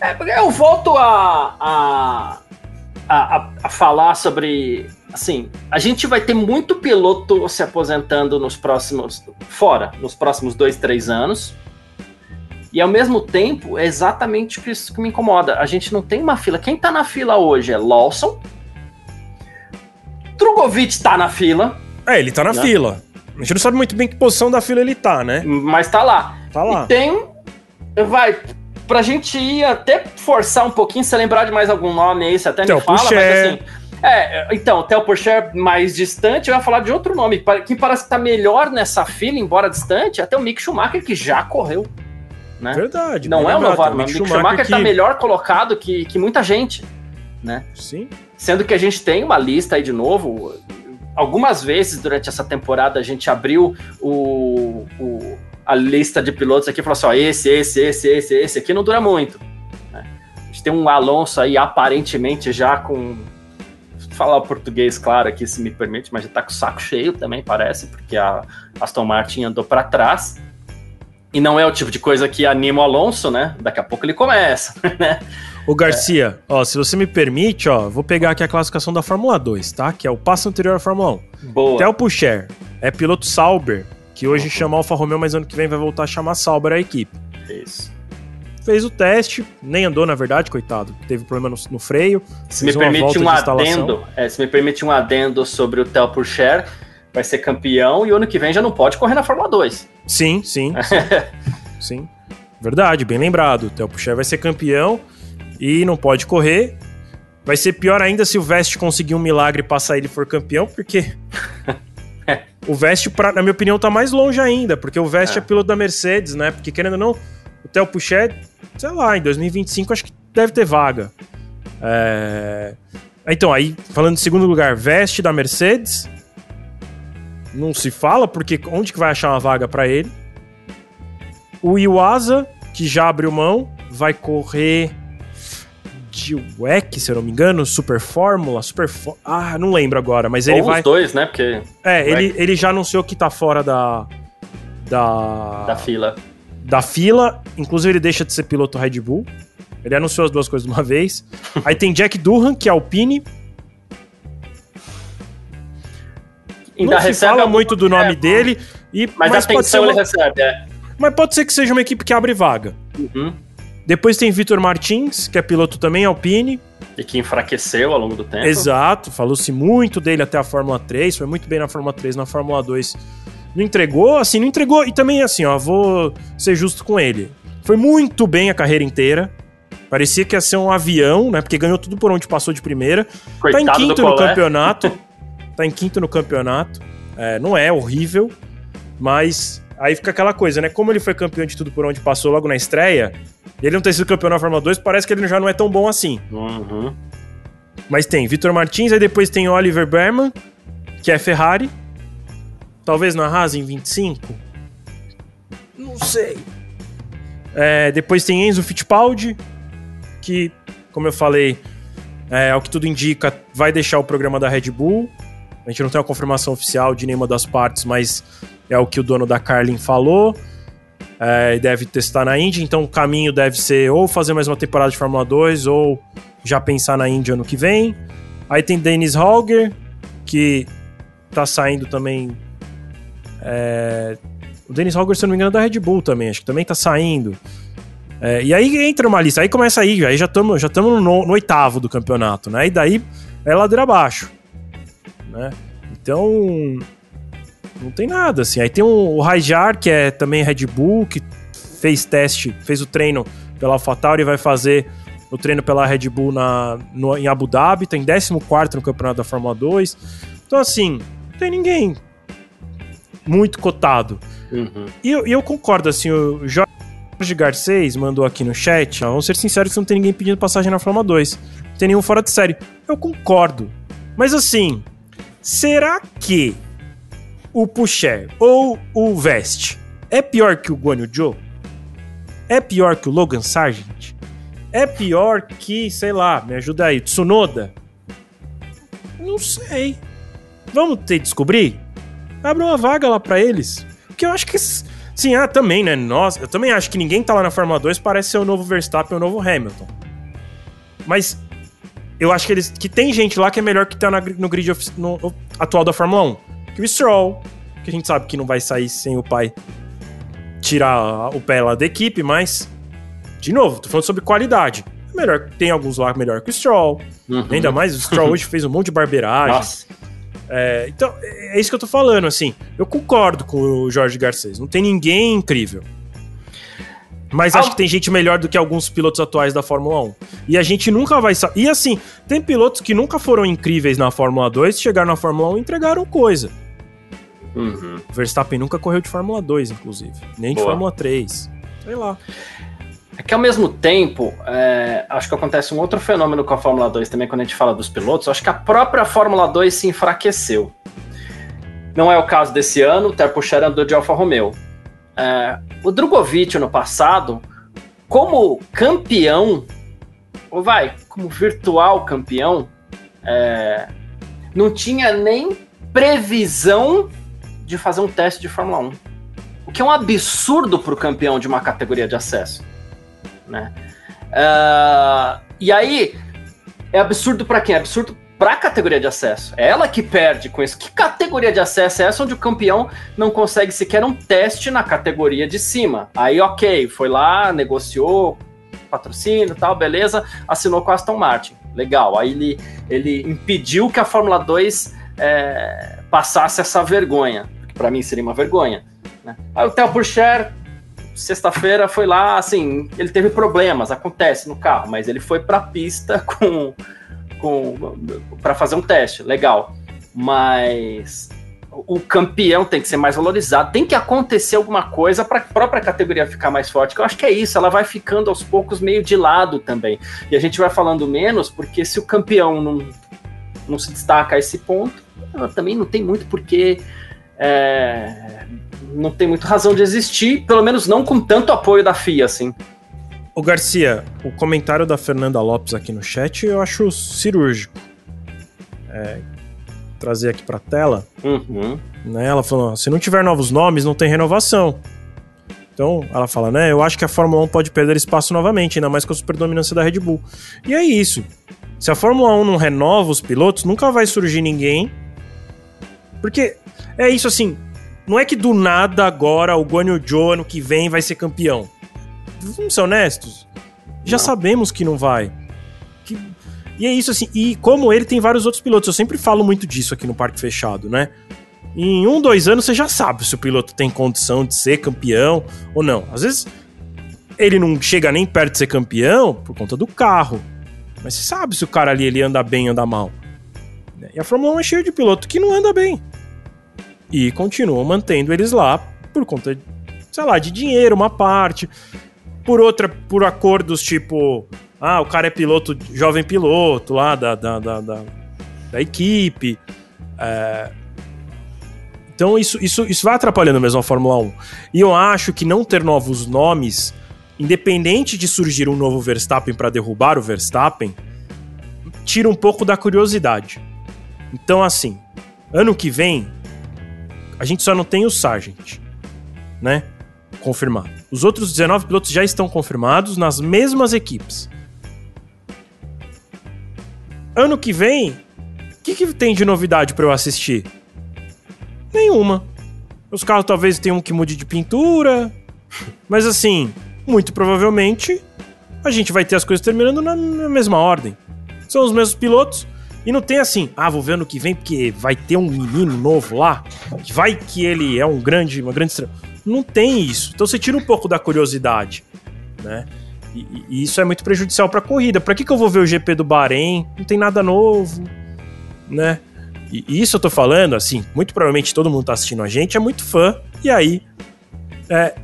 É, eu volto a, a, a, a, falar sobre. Assim, a gente vai ter muito piloto se aposentando nos próximos. fora, nos próximos dois, três anos. E ao mesmo tempo, é exatamente isso que me incomoda. A gente não tem uma fila. Quem tá na fila hoje é Lawson. Drogovic tá na fila. É, ele tá na né? fila. A gente não sabe muito bem que posição da fila ele tá, né? Mas tá lá. Tá lá. E tem. Vai. Pra gente ir até forçar um pouquinho, se lembrar de mais algum nome aí, você até Theo me fala, Pucher. mas assim. É, então, o Theo Porcher mais distante, eu ia falar de outro nome, que parece que tá melhor nessa fila, embora distante, até o Mick Schumacher, que já correu. Né? Verdade. Não é o novato, mas o Mick Schumacher, Schumacher que... tá melhor colocado que, que muita gente, né? Sim. Sendo que a gente tem uma lista aí de novo, algumas vezes durante essa temporada a gente abriu o, o, a lista de pilotos aqui e falou assim: ó, esse, esse, esse, esse, esse aqui não dura muito. Né? A gente tem um Alonso aí aparentemente já com. Falar português, claro, aqui se me permite, mas já tá com o saco cheio também, parece, porque a Aston Martin andou para trás. E não é o tipo de coisa que anima o Alonso, né? Daqui a pouco ele começa, né? Ô Garcia, é. ó, se você me permite, ó, vou pegar aqui a classificação da Fórmula 2, tá? Que é o passo anterior à Fórmula 1. Boa. Theo Pucher é piloto Sauber, que hoje uhum. chama Alfa Romeo, mas ano que vem vai voltar a chamar Sauber a equipe. Isso. Fez o teste, nem andou, na verdade, coitado. Teve problema no, no freio. Se me permite um adendo, é, se me permite um adendo sobre o Theo Pucher, vai ser campeão e ano que vem já não pode correr na Fórmula 2. Sim, sim. sim. sim. Verdade, bem lembrado. O Theo Pucher vai ser campeão e não pode correr. Vai ser pior ainda se o Vest conseguir um milagre e passar ele for campeão, porque o Vest, pra, na minha opinião, tá mais longe ainda, porque o Vest é. é piloto da Mercedes, né? Porque querendo ou não, o Theo Puchet, sei lá, em 2025 acho que deve ter vaga. É... Então, aí, falando de segundo lugar, Vest da Mercedes, não se fala, porque onde que vai achar uma vaga para ele? O Iwasa, que já abriu mão, vai correr de WEC, se eu não me engano, Super Fórmula, Super Ah, não lembro agora, mas ele Ou vai. Os dois, né? Porque. É, ele, ele já anunciou que tá fora da. Da. Da fila. Da fila. Inclusive, ele deixa de ser piloto Red Bull. Ele anunciou as duas coisas de uma vez. Aí tem Jack Durham, que é Alpine. Ainda não se fala muito do nome dele. E, mas, mas atenção uma... ele recebe, é. Mas pode ser que seja uma equipe que abre vaga. Uhum. Depois tem Vitor Martins, que é piloto também Alpine. E que enfraqueceu ao longo do tempo. Exato, falou-se muito dele até a Fórmula 3, foi muito bem na Fórmula 3, na Fórmula 2 não entregou, assim, não entregou, e também assim, ó, vou ser justo com ele. Foi muito bem a carreira inteira, parecia que ia ser um avião, né, porque ganhou tudo por onde passou de primeira. Coitado tá em quinto no campeonato, tá em quinto no campeonato, é, não é horrível, mas Aí fica aquela coisa, né? Como ele foi campeão de tudo por onde passou logo na estreia, ele não ter sido campeão na Fórmula 2, parece que ele já não é tão bom assim. Uhum. Mas tem Vitor Martins, aí depois tem Oliver Berman, que é Ferrari. Talvez na Haas em 25. Não sei. É, depois tem Enzo Fittipaldi, que, como eu falei, é, ao que tudo indica, vai deixar o programa da Red Bull. A gente não tem uma confirmação oficial de nenhuma das partes, mas é o que o dono da Carlin falou. É, deve testar na Indy, então o caminho deve ser ou fazer mais uma temporada de Fórmula 2 ou já pensar na Indy ano que vem. Aí tem Dennis Holger, que tá saindo também. É, o Dennis Holger, se eu não me engano, é da Red Bull também, acho que também tá saindo. É, e aí entra uma lista, aí começa aí, aí já estamos já no, no, oitavo do campeonato, né? E daí é ladeira abaixo. Né? Então, não tem nada, assim. Aí tem o, o Rajar, que é também Red Bull, que fez teste, fez o treino pela AlphaTauri e vai fazer o treino pela Red Bull na, no, em Abu Dhabi, tem 14 no campeonato da Fórmula 2. Então, assim, não tem ninguém muito cotado. Uhum. E, eu, eu concordo, assim, o Jorge Garcês mandou aqui no chat, vamos ser sinceros que não tem ninguém pedindo passagem na Fórmula 2. Não tem nenhum fora de série. Eu concordo. Mas assim, será que o Pucher ou o Vest é pior que o Guanyu Zhou? É pior que o Logan Sargent? É pior que, sei lá, me ajuda aí, Tsunoda? Não sei. Vamos ter que descobrir? Abre uma vaga lá para eles. Porque eu acho que. Sim, ah, também, né? Nós, eu também acho que ninguém tá lá na Fórmula 2 parece ser o novo Verstappen ou o novo Hamilton. Mas eu acho que eles que tem gente lá que é melhor que tá na, no grid of, no, atual da Fórmula 1. O Stroll, que a gente sabe que não vai sair sem o pai tirar o pé lá da equipe, mas de novo, tô falando sobre qualidade. É melhor, tem alguns lá melhor que o Stroll. Uhum. Ainda mais o Stroll hoje fez um monte de barbeiragem. Nossa. É, então, é isso que eu tô falando, assim. Eu concordo com o Jorge Garcês. Não tem ninguém incrível. Mas acho que tem gente melhor do que alguns pilotos atuais da Fórmula 1. E a gente nunca vai saber. E assim, tem pilotos que nunca foram incríveis na Fórmula 2, chegaram na Fórmula 1 e entregaram coisa. Uhum. Verstappen nunca correu de Fórmula 2, inclusive. Nem Boa. de Fórmula 3. Sei lá. É que ao mesmo tempo, é, acho que acontece um outro fenômeno com a Fórmula 2 também, quando a gente fala dos pilotos. Acho que a própria Fórmula 2 se enfraqueceu. Não é o caso desse ano, o Terpucher andou de Alfa Romeo. É, o Drogovic no passado, como campeão, ou vai, como virtual campeão, é, não tinha nem previsão de fazer um teste de Fórmula 1. O que é um absurdo para o campeão de uma categoria de acesso. Né? Uh, e aí, é absurdo para quem? É absurdo para a categoria de acesso. É ela que perde com isso. Que categoria de acesso é essa onde o campeão não consegue sequer um teste na categoria de cima? Aí, ok, foi lá, negociou patrocínio tal, beleza, assinou com a Aston Martin. Legal. Aí ele, ele impediu que a Fórmula 2 é, passasse essa vergonha. Para mim seria uma vergonha. Né? Aí o Theo Burcher, sexta-feira, foi lá, assim, ele teve problemas, acontece no carro, mas ele foi para a pista com para fazer um teste, legal. Mas o campeão tem que ser mais valorizado, tem que acontecer alguma coisa para a própria categoria ficar mais forte. Eu acho que é isso, ela vai ficando aos poucos meio de lado também. E a gente vai falando menos, porque se o campeão não, não se destaca a esse ponto, também não tem muito porque é, não tem muito razão de existir, pelo menos não com tanto apoio da FIA, assim. O Garcia, o comentário da Fernanda Lopes aqui no chat eu acho cirúrgico. É, trazer aqui pra tela. Uhum. Né, ela falou: se não tiver novos nomes, não tem renovação. Então, ela fala, né? Eu acho que a Fórmula 1 pode perder espaço novamente, ainda mais com a superdominância da Red Bull. E é isso. Se a Fórmula 1 não renova os pilotos, nunca vai surgir ninguém. Porque é isso assim. Não é que do nada agora o Guanyu Zhou ano que vem vai ser campeão vamos ser honestos, já não. sabemos que não vai. Que... E é isso assim, e como ele tem vários outros pilotos, eu sempre falo muito disso aqui no Parque Fechado, né? Em um, dois anos você já sabe se o piloto tem condição de ser campeão ou não. Às vezes ele não chega nem perto de ser campeão por conta do carro. Mas você sabe se o cara ali ele anda bem ou anda mal. E a Fórmula 1 é cheia de piloto que não anda bem. E continuam mantendo eles lá por conta, sei lá, de dinheiro, uma parte por outra, por acordos tipo, ah, o cara é piloto, jovem piloto lá da, da, da, da, da equipe. É... Então isso, isso, isso vai atrapalhando mesmo a Fórmula 1. E eu acho que não ter novos nomes, independente de surgir um novo Verstappen para derrubar o Verstappen, tira um pouco da curiosidade. Então, assim, ano que vem, a gente só não tem o Sargent, né? Confirmado. Os outros 19 pilotos já estão confirmados nas mesmas equipes. Ano que vem, o que, que tem de novidade para eu assistir? Nenhuma. Os carros talvez tenham um que mude de pintura, mas assim, muito provavelmente a gente vai ter as coisas terminando na, mesma ordem. São os mesmos pilotos, e não tem assim, ah, vou ver ano que vem porque vai ter um menino novo lá, vai que ele é um grande, uma grande estrela. Não tem isso. Então você tira um pouco da curiosidade, né? E, e isso é muito prejudicial para a corrida. Para que, que eu vou ver o GP do Bahrein? Não tem nada novo, né? E, e isso eu tô falando, assim, muito provavelmente todo mundo tá assistindo a gente, é muito fã, e aí é,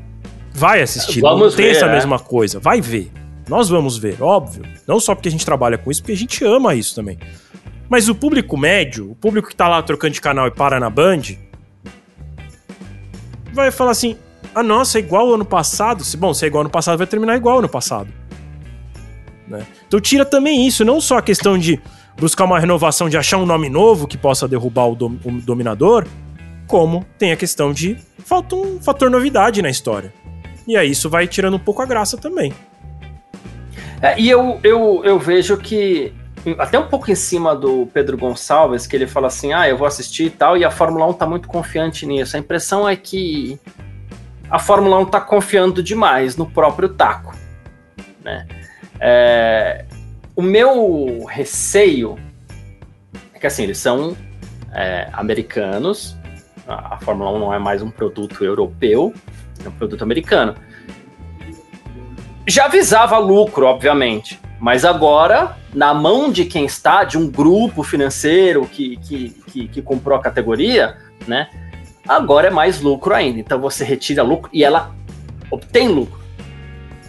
vai assistir. Vamos não tem ver, essa é. mesma coisa. Vai ver. Nós vamos ver, óbvio. Não só porque a gente trabalha com isso, porque a gente ama isso também. Mas o público médio, o público que tá lá trocando de canal e para na Band, vai falar assim: ah, nossa, é igual ao ano passado. Se, bom, se é igual ao ano passado, vai terminar igual ao ano passado. Né? Então tira também isso, não só a questão de buscar uma renovação, de achar um nome novo que possa derrubar o, dom, o dominador, como tem a questão de falta um fator novidade na história. E aí isso vai tirando um pouco a graça também. É, e eu, eu, eu vejo que até um pouco em cima do Pedro Gonçalves, que ele fala assim: ah, eu vou assistir e tal, e a Fórmula 1 tá muito confiante nisso. A impressão é que a Fórmula 1 tá confiando demais no próprio taco. Né? É, o meu receio é que assim, eles são é, americanos, a Fórmula 1 não é mais um produto europeu, é um produto americano. Já avisava lucro, obviamente. Mas agora, na mão de quem está, de um grupo financeiro que, que, que, que comprou a categoria, né? Agora é mais lucro ainda. Então você retira lucro e ela obtém lucro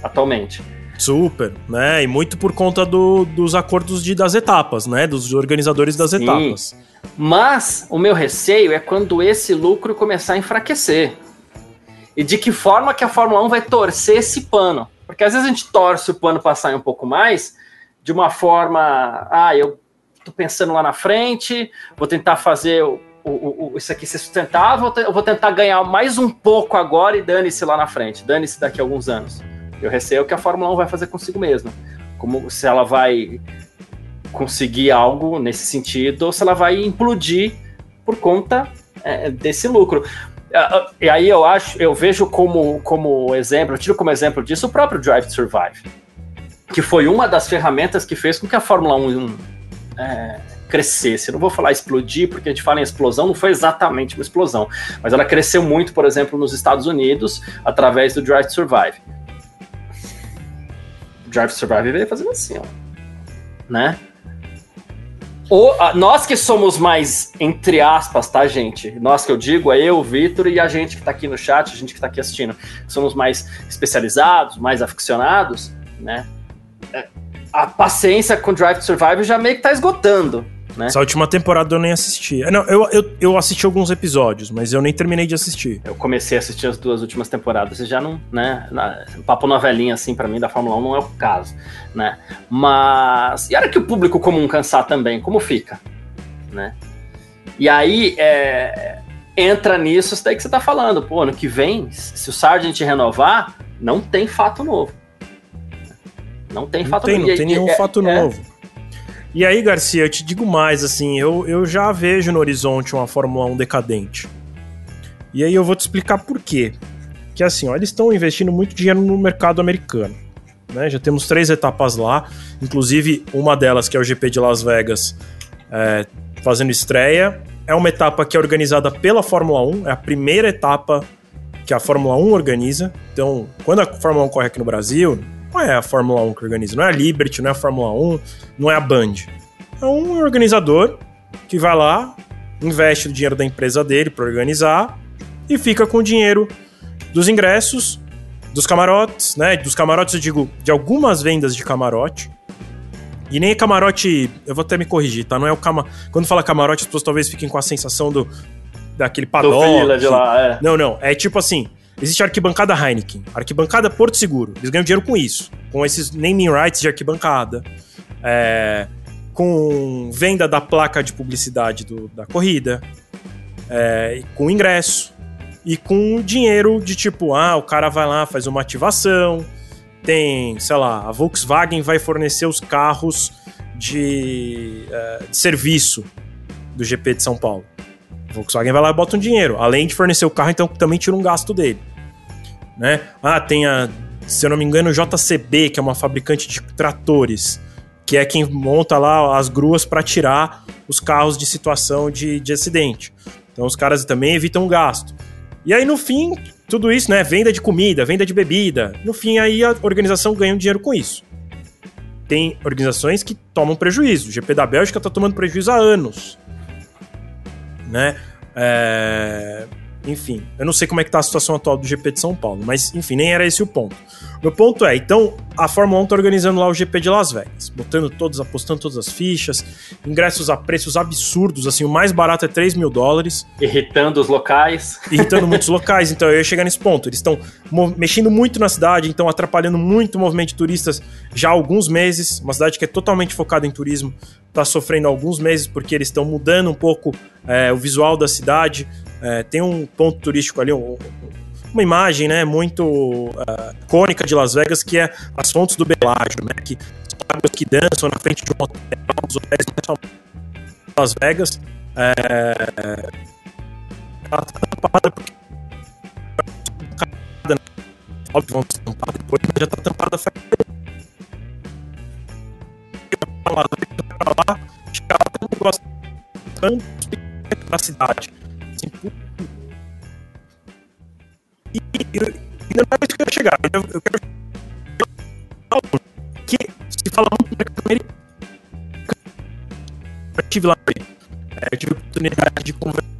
atualmente. Super, né? E muito por conta do, dos acordos de, das etapas, né? Dos organizadores das Sim. etapas. Mas o meu receio é quando esse lucro começar a enfraquecer. E de que forma que a Fórmula 1 vai torcer esse pano. Porque às vezes a gente torce o pano para sair um pouco mais de uma forma, ah, eu tô pensando lá na frente, vou tentar fazer o, o, o, isso aqui ser sustentável, eu vou tentar ganhar mais um pouco agora e dane-se lá na frente, dane-se daqui a alguns anos. Eu receio que a Fórmula 1 vai fazer consigo mesma. Como se ela vai conseguir algo nesse sentido, ou se ela vai implodir por conta é, desse lucro. Ah, ah, e aí eu acho, eu vejo como, como exemplo, eu tiro como exemplo disso o próprio Drive to Survive, que foi uma das ferramentas que fez com que a Fórmula 1 é, crescesse. Não vou falar explodir, porque a gente fala em explosão, não foi exatamente uma explosão, mas ela cresceu muito, por exemplo, nos Estados Unidos, através do Drive to Survive. O Drive to Survive veio fazendo assim, ó. Né? O, a, nós que somos mais, entre aspas, tá, gente? Nós que eu digo, é eu, o Vitor e a gente que tá aqui no chat, a gente que tá aqui assistindo. Somos mais especializados, mais aficionados, né? É, a paciência com Drive to Survive já meio que tá esgotando né? Essa última temporada eu nem assisti. É, não, eu, eu, eu assisti alguns episódios, mas eu nem terminei de assistir. Eu comecei a assistir as duas últimas temporadas e já não, né? Na, papo novelinha, assim, para mim, da Fórmula 1 não é o caso, né? Mas. E a hora que o público comum cansar também, como fica? Né? E aí, é, entra nisso isso daí que você tá falando. Pô, ano que vem, se o Sargent renovar, não tem fato novo. Não tem não fato tem, novo. Não tem nenhum é, fato é, novo. E aí, Garcia, eu te digo mais, assim, eu, eu já vejo no horizonte uma Fórmula 1 decadente. E aí eu vou te explicar por quê. Que assim, ó, eles estão investindo muito dinheiro no mercado americano. Né? Já temos três etapas lá, inclusive uma delas, que é o GP de Las Vegas, é, fazendo estreia. É uma etapa que é organizada pela Fórmula 1, é a primeira etapa que a Fórmula 1 organiza. Então, quando a Fórmula 1 corre aqui no Brasil, não é a Fórmula 1 que organiza, não é a Liberty, não é a Fórmula 1, não é a Band. É um organizador que vai lá, investe o dinheiro da empresa dele para organizar e fica com o dinheiro dos ingressos, dos camarotes, né? Dos camarotes, eu digo, de algumas vendas de camarote. E nem é camarote, eu vou até me corrigir, tá? Não é o cama. Quando fala camarote, as pessoas talvez fiquem com a sensação do daquele paddock. Do lá, é. Não, não, é tipo assim, Existe a arquibancada Heineken, arquibancada Porto Seguro. Eles ganham dinheiro com isso, com esses naming rights de arquibancada, é, com venda da placa de publicidade do, da corrida, é, com ingresso e com dinheiro de tipo, ah, o cara vai lá, faz uma ativação, tem, sei lá, a Volkswagen vai fornecer os carros de, é, de serviço do GP de São Paulo. Volkswagen vai lá e bota um dinheiro. Além de fornecer o carro, então também tira um gasto dele. Né? Ah, tem a, se eu não me engano, JCB, que é uma fabricante de tratores, que é quem monta lá as gruas para tirar os carros de situação de, de acidente. Então os caras também evitam gasto. E aí no fim, tudo isso, né? Venda de comida, venda de bebida. No fim, aí a organização ganha um dinheiro com isso. Tem organizações que tomam prejuízo. O GP da Bélgica está tomando prejuízo há anos né? É... Enfim, eu não sei como é que tá a situação atual do GP de São Paulo, mas enfim, nem era esse o ponto. Meu ponto é, então, a Fórmula 1 tá organizando lá o GP de Las Vegas, botando todos, apostando todas as fichas, ingressos a preços absurdos, assim, o mais barato é 3 mil dólares. Irritando os locais. Irritando muitos locais, então eu ia chegar nesse ponto. Eles estão mexendo muito na cidade, então atrapalhando muito o movimento de turistas já há alguns meses. Uma cidade que é totalmente focada em turismo, está sofrendo há alguns meses porque eles estão mudando um pouco é, o visual da cidade. É, tem um ponto turístico ali, um, uma imagem né, muito uh, icônica de Las Vegas, que é as fontes do Belágio, né, que águas que dançam na frente de um hotel, dos hotéis mais de Las Vegas. É, ela tá tampada porque. Óbvio, vão tampar depois, mas já tá tampada faz lá, lá, chegar lá, tem um negócio da cidade. E, e, e não é isso que eu quero chegar. Eu, eu quero que se fala muito da americana. Eu tive lá, é, eu tive a oportunidade de conversar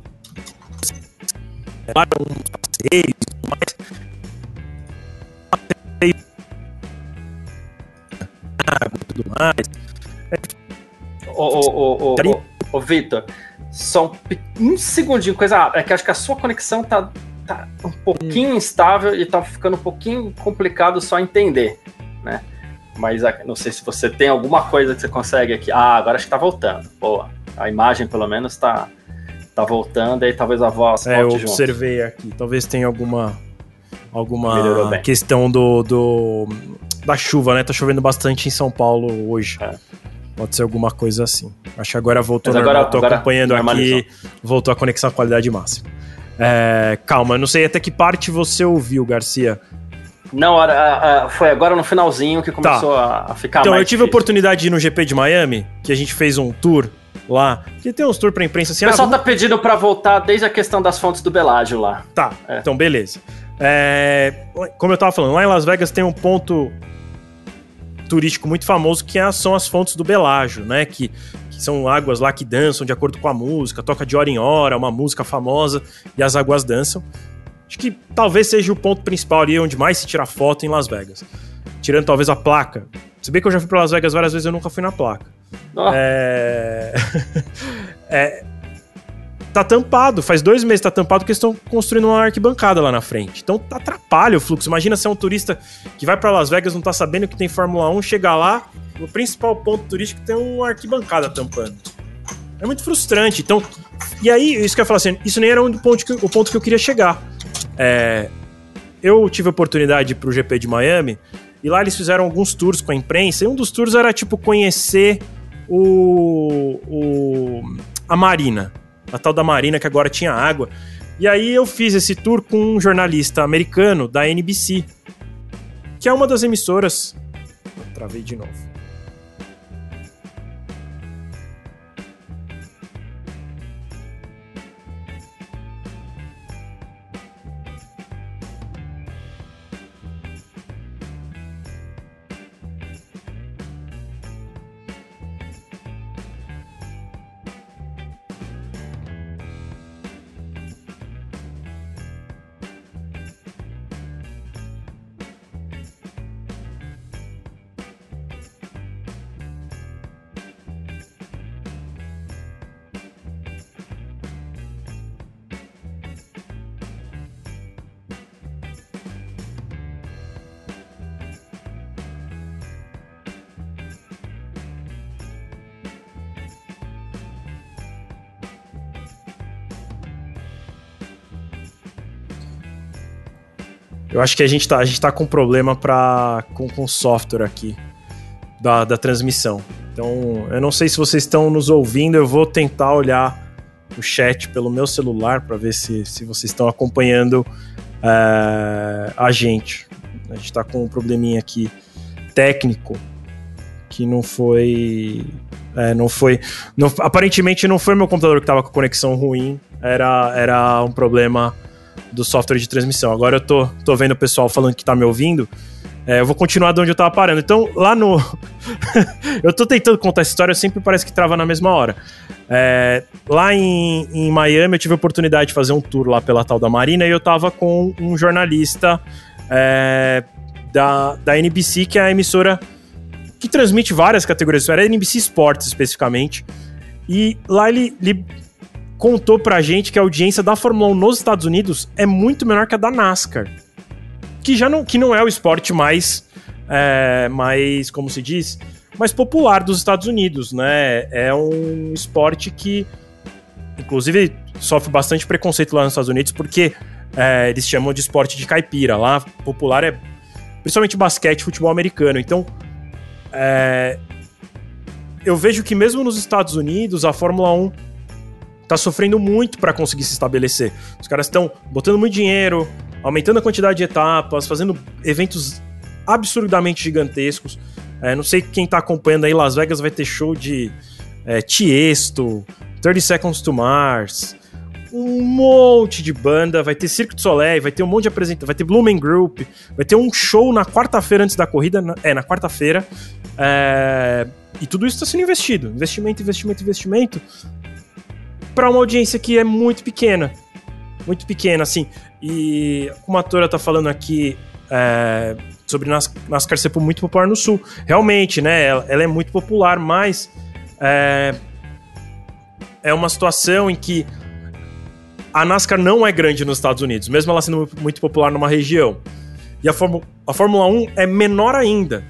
lá uns passeios e tudo mais. Água e tudo mais. Ô, ô, ô, ô, ô Vitor, só um, um segundinho, coisa. É que acho que a sua conexão tá, tá um pouquinho instável e tá ficando um pouquinho complicado só entender, né? Mas não sei se você tem alguma coisa que você consegue aqui. Ah, agora acho que tá voltando. Boa. A imagem, pelo menos, tá, tá voltando, aí talvez a voz é, eu observei junto. aqui. Talvez tenha alguma alguma questão do, do da chuva, né? Tá chovendo bastante em São Paulo hoje. É. Pode ser alguma coisa assim. Acho que agora voltou Mas agora, normal. Tô agora acompanhando aqui. Voltou a conexão à qualidade máxima. É, calma, eu não sei até que parte você ouviu, Garcia. Não, foi agora no finalzinho que começou tá. a, ficar então, mais eu tive difícil. a oportunidade de ir no GP de Miami, que a gente fez um tour lá. Que tem uns tours pra imprensa assim. O pessoal ah, tá pedindo pra voltar desde a questão das fontes do Belágio lá. Tá, é. então beleza. É, como eu tava falando, lá em Las Vegas tem um ponto turístico muito famoso que é, são as fontes do Belágio, né? Que, que são águas lá que dançam de acordo com a música, toca de hora em hora, uma música famosa e as águas dançam. Acho que talvez seja o ponto principal ali onde mais se tira foto em Las Vegas. Tirando talvez a placa. Se bem que eu já fui para Las Vegas várias vezes, eu nunca fui na placa. Oh. É... é... Tá tampado, faz dois meses tá tampado porque estão construindo uma arquibancada lá na frente. Então atrapalha o fluxo. Imagina ser um turista que vai para Las Vegas, não tá sabendo que tem Fórmula 1, chegar lá, no principal ponto turístico tem uma arquibancada tampando. É muito frustrante. Então, e aí, isso que eu ia falar assim, isso nem era um ponto que, o ponto que eu queria chegar. É, eu tive a oportunidade para o GP de Miami e lá eles fizeram alguns tours com a imprensa. E um dos tours era tipo conhecer o, o a Marina, a tal da Marina que agora tinha água. E aí eu fiz esse tour com um jornalista americano da NBC, que é uma das emissoras. Travei de novo. Eu acho que a gente tá, a gente tá com problema pra, com, com o software aqui da, da transmissão. Então, eu não sei se vocês estão nos ouvindo, eu vou tentar olhar o chat pelo meu celular para ver se, se vocês estão acompanhando é, a gente. A gente tá com um probleminha aqui técnico que não foi. É, não foi. Não, aparentemente não foi meu computador que estava com conexão ruim, era, era um problema do software de transmissão. Agora eu tô, tô vendo o pessoal falando que tá me ouvindo. É, eu vou continuar de onde eu tava parando. Então, lá no. eu tô tentando contar essa história, sempre parece que trava na mesma hora. É, lá em, em Miami, eu tive a oportunidade de fazer um tour lá pela tal da Marina e eu tava com um jornalista é, da, da NBC, que é a emissora que transmite várias categorias. Era NBC Sports especificamente. E lá ele, ele contou pra gente que a audiência da Fórmula 1 nos Estados Unidos é muito menor que a da NASCAR. Que já não, que não é o esporte mais, é, mais, como se diz, mais popular dos Estados Unidos, né? É um esporte que, inclusive, sofre bastante preconceito lá nos Estados Unidos, porque é, eles chamam de esporte de caipira. Lá, popular é principalmente basquete futebol americano. Então, é, eu vejo que mesmo nos Estados Unidos, a Fórmula 1 tá sofrendo muito para conseguir se estabelecer. Os caras estão botando muito dinheiro, aumentando a quantidade de etapas, fazendo eventos absurdamente gigantescos. É, não sei quem tá acompanhando aí, Las Vegas vai ter show de é, Tiesto, 30 Seconds to Mars, um monte de banda, vai ter Cirque du Soleil, vai ter um monte de apresentação, vai ter Blumen Group, vai ter um show na quarta-feira antes da corrida, é, na quarta-feira, é, e tudo isso está sendo investido, investimento, investimento, investimento, para uma audiência que é muito pequena, muito pequena, assim, e como a Tora tá falando aqui, é, sobre Nas NASCAR ser muito popular no Sul, realmente, né, ela, ela é muito popular, mas é, é uma situação em que a NASCAR não é grande nos Estados Unidos, mesmo ela sendo muito popular numa região. E a, Fórmula, a Fórmula 1 é menor ainda.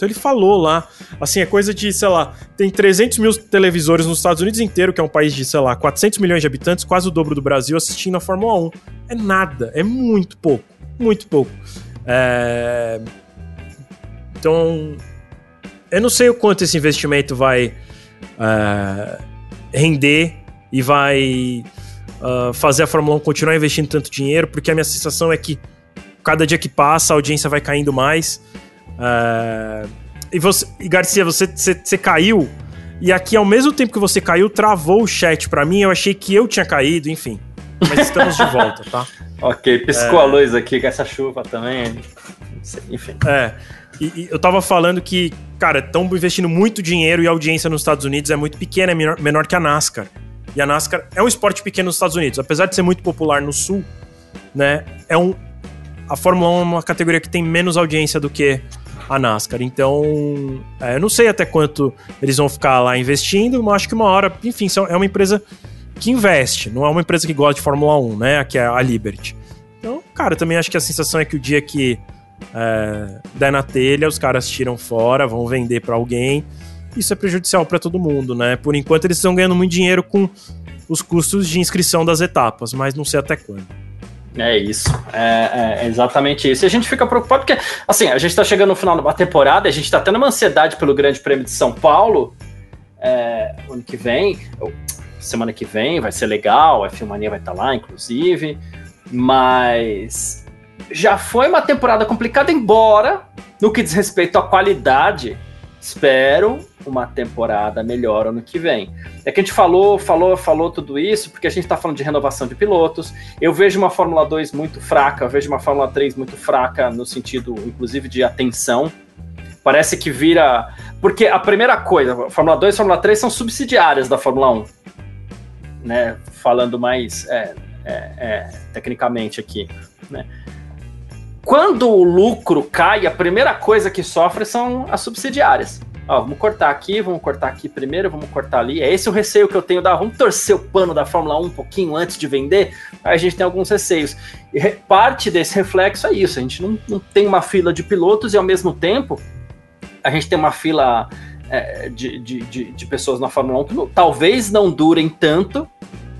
Então ele falou lá, assim, é coisa de, sei lá, tem 300 mil televisores nos Estados Unidos inteiro, que é um país de, sei lá, 400 milhões de habitantes, quase o dobro do Brasil, assistindo a Fórmula 1. É nada, é muito pouco, muito pouco. É... Então, eu não sei o quanto esse investimento vai é, render e vai uh, fazer a Fórmula 1 continuar investindo tanto dinheiro, porque a minha sensação é que cada dia que passa a audiência vai caindo mais. Uh, e você, e Garcia, você, você, você, caiu, e aqui ao mesmo tempo que você caiu, travou o chat para mim, eu achei que eu tinha caído, enfim. Mas estamos de volta, tá? ok, piscou é... a luz aqui com essa chuva também. Enfim. É. E, e, eu tava falando que, cara, estão investindo muito dinheiro e a audiência nos Estados Unidos é muito pequena, é menor, menor que a NASCAR. E a NASCAR é um esporte pequeno nos Estados Unidos, apesar de ser muito popular no Sul, né? É um a Fórmula 1 é uma categoria que tem menos audiência do que a NASCAR. Então, é, eu não sei até quanto eles vão ficar lá investindo, mas acho que uma hora, enfim, é uma empresa que investe, não é uma empresa que gosta de Fórmula 1, né? Que é a Liberty. Então, cara, também acho que a sensação é que o dia que é, der na telha, os caras tiram fora, vão vender para alguém isso é prejudicial para todo mundo, né? Por enquanto eles estão ganhando muito dinheiro com os custos de inscrição das etapas, mas não sei até quando. É isso, é, é, exatamente isso. E a gente fica preocupado porque, assim, a gente está chegando no final da temporada, a gente está tendo uma ansiedade pelo Grande Prêmio de São Paulo é, ano que vem, semana que vem, vai ser legal, a Filmania vai estar tá lá, inclusive, mas já foi uma temporada complicada, embora no que diz respeito à qualidade Espero uma temporada melhor ano que vem. É que a gente falou, falou, falou tudo isso porque a gente está falando de renovação de pilotos. Eu vejo uma Fórmula 2 muito fraca, eu vejo uma Fórmula 3 muito fraca no sentido, inclusive, de atenção. Parece que vira. Porque a primeira coisa, Fórmula 2 e Fórmula 3 são subsidiárias da Fórmula 1. Né? Falando mais é, é, é, tecnicamente aqui. Né? Quando o lucro cai, a primeira coisa que sofre são as subsidiárias. Ó, vamos cortar aqui, vamos cortar aqui primeiro, vamos cortar ali. É esse o receio que eu tenho da. Vamos torcer o pano da Fórmula 1 um pouquinho antes de vender. Aí a gente tem alguns receios. E parte desse reflexo é isso: a gente não, não tem uma fila de pilotos e ao mesmo tempo a gente tem uma fila é, de, de, de, de, pessoas na Fórmula 1 que não, talvez não durem tanto,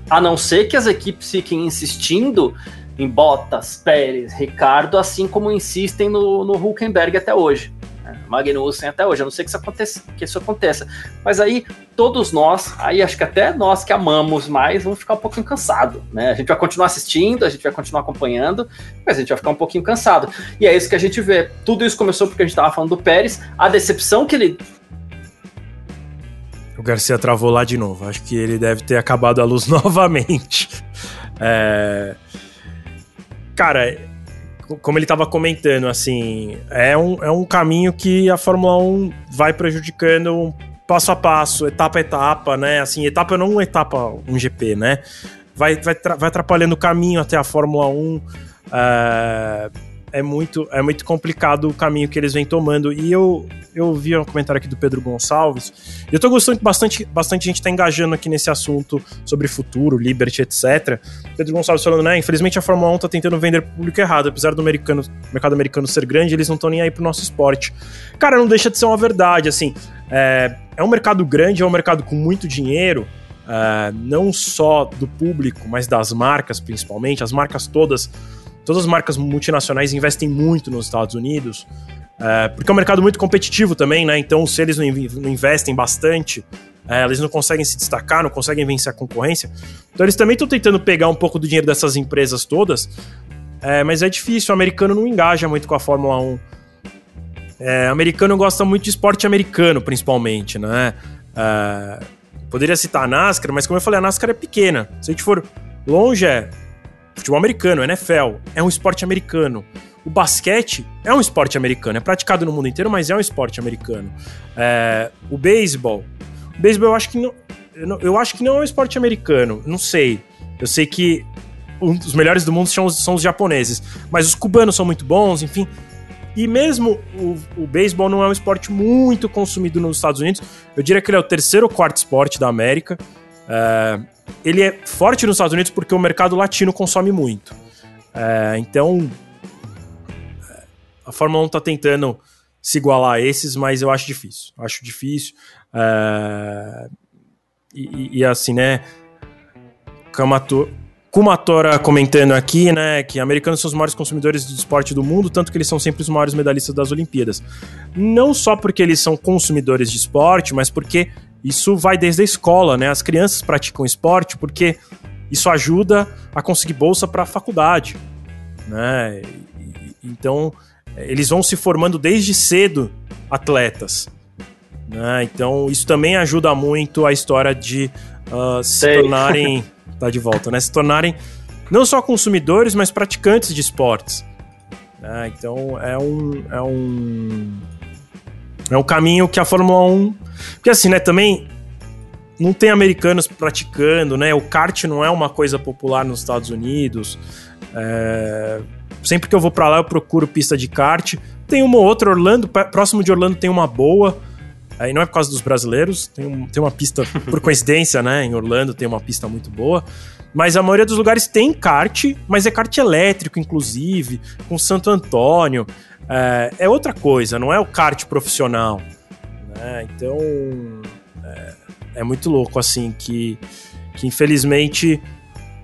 a não ser que as equipes fiquem insistindo em Bottas, Pérez, Ricardo, assim como insistem no, no Hulkenberg até hoje. Né? Magnussen até hoje. Eu não sei que isso, aconteça, que isso aconteça. Mas aí, todos nós, aí acho que até nós que amamos mais, vamos ficar um pouquinho cansado. Né? A gente vai continuar assistindo, a gente vai continuar acompanhando, mas a gente vai ficar um pouquinho cansado. E é isso que a gente vê. Tudo isso começou porque a gente estava falando do Pérez, a decepção que ele o Garcia travou lá de novo. Acho que ele deve ter acabado a luz novamente. É cara, como ele estava comentando, assim, é um, é um caminho que a Fórmula 1 vai prejudicando passo a passo, etapa a etapa, né? Assim, etapa não uma etapa, um GP, né? Vai, vai, vai atrapalhando o caminho até a Fórmula 1. Uh, é muito, é muito complicado o caminho que eles vêm tomando. E eu, eu vi um comentário aqui do Pedro Gonçalves. Eu tô gostando que bastante, bastante gente tá engajando aqui nesse assunto sobre futuro, Liberty, etc. Pedro Gonçalves falando, né? Infelizmente a Fórmula 1 tá tentando vender pro público errado. Apesar do americano, mercado americano ser grande, eles não estão nem aí pro nosso esporte. Cara, não deixa de ser uma verdade, assim. É, é um mercado grande, é um mercado com muito dinheiro. É, não só do público, mas das marcas principalmente. As marcas todas todas as marcas multinacionais investem muito nos Estados Unidos. É, porque é um mercado muito competitivo também, né? Então, se eles não, investem bastante, é, eles não conseguem se destacar, não conseguem vencer a concorrência. Então, eles também estão tentando pegar um pouco do dinheiro dessas empresas todas, é, mas é difícil. O americano não engaja muito com a Fórmula 1. É, o americano gosta muito de esporte americano, principalmente, né? Poderia citar a NASCAR, mas como eu falei, a NASCAR é pequena. Se a gente for longe, é futebol americano, NFL, é um esporte americano. O basquete é um esporte americano, é praticado no mundo inteiro, mas é um esporte americano. É, o beisebol. O beisebol eu acho que não. Eu acho que não é um esporte americano. Não sei. Eu sei que um dos melhores do mundo são os, são os japoneses. Mas os cubanos são muito bons, enfim. E mesmo o, o beisebol não é um esporte muito consumido nos Estados Unidos. Eu diria que ele é o terceiro ou quarto esporte da América. É, ele é forte nos Estados Unidos porque o mercado latino consome muito. É, então, a Fórmula 1 está tentando se igualar a esses, mas eu acho difícil. Acho difícil. É... E, e, assim, né? Kamato... Kumatora comentando aqui, né, que americanos são os maiores consumidores de esporte do mundo, tanto que eles são sempre os maiores medalhistas das Olimpíadas. Não só porque eles são consumidores de esporte, mas porque isso vai desde a escola, né? As crianças praticam esporte porque isso ajuda a conseguir bolsa para a faculdade, né? Então, eles vão se formando desde cedo atletas. Né? Então, isso também ajuda muito a história de uh, se Sei. tornarem. tá de volta, né? Se tornarem não só consumidores, mas praticantes de esportes. Né? Então, é um. É um. É um caminho que a Fórmula 1. Porque assim, né, também não tem americanos praticando, né? O kart não é uma coisa popular nos Estados Unidos. É, sempre que eu vou para lá eu procuro pista de kart. Tem uma ou outra, Orlando, próximo de Orlando tem uma boa. Aí não é por causa dos brasileiros, tem, um, tem uma pista, por coincidência, né? Em Orlando tem uma pista muito boa. Mas a maioria dos lugares tem kart, mas é kart elétrico, inclusive, com Santo Antônio. É, é outra coisa, não é o kart profissional. Né? Então, é, é, muito louco, assim, que, que infelizmente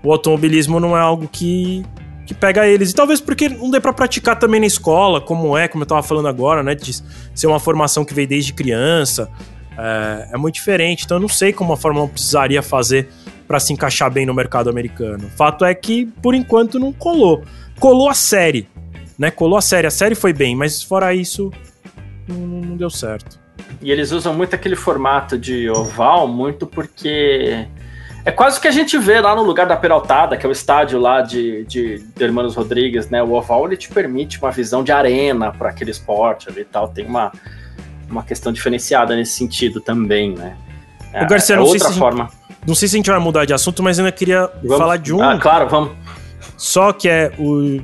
o automobilismo não é algo que, que pega eles. E talvez porque não dê para praticar também na escola, como é, como eu tava falando agora, né? De ser uma formação que veio desde criança. É, é muito diferente. Então eu não sei como a Fórmula 1 precisaria fazer para se encaixar bem no mercado americano. Fato é que, por enquanto, não colou. Colou a série, né? Colou a série. A série foi bem, mas fora isso, não, não deu certo. E eles usam muito aquele formato de oval, muito porque é quase o que a gente vê lá no lugar da Peraltada, que é o estádio lá de, de, de Hermanos Rodrigues, né? O oval ele te permite uma visão de arena para aquele esporte ali e tal. Tem uma, uma questão diferenciada nesse sentido também, né? É, o Garcia, é não, outra sei se forma. Gente, não sei se a gente vai mudar de assunto, mas ainda queria vamos, falar de um. Ah, claro, vamos. Só que é o.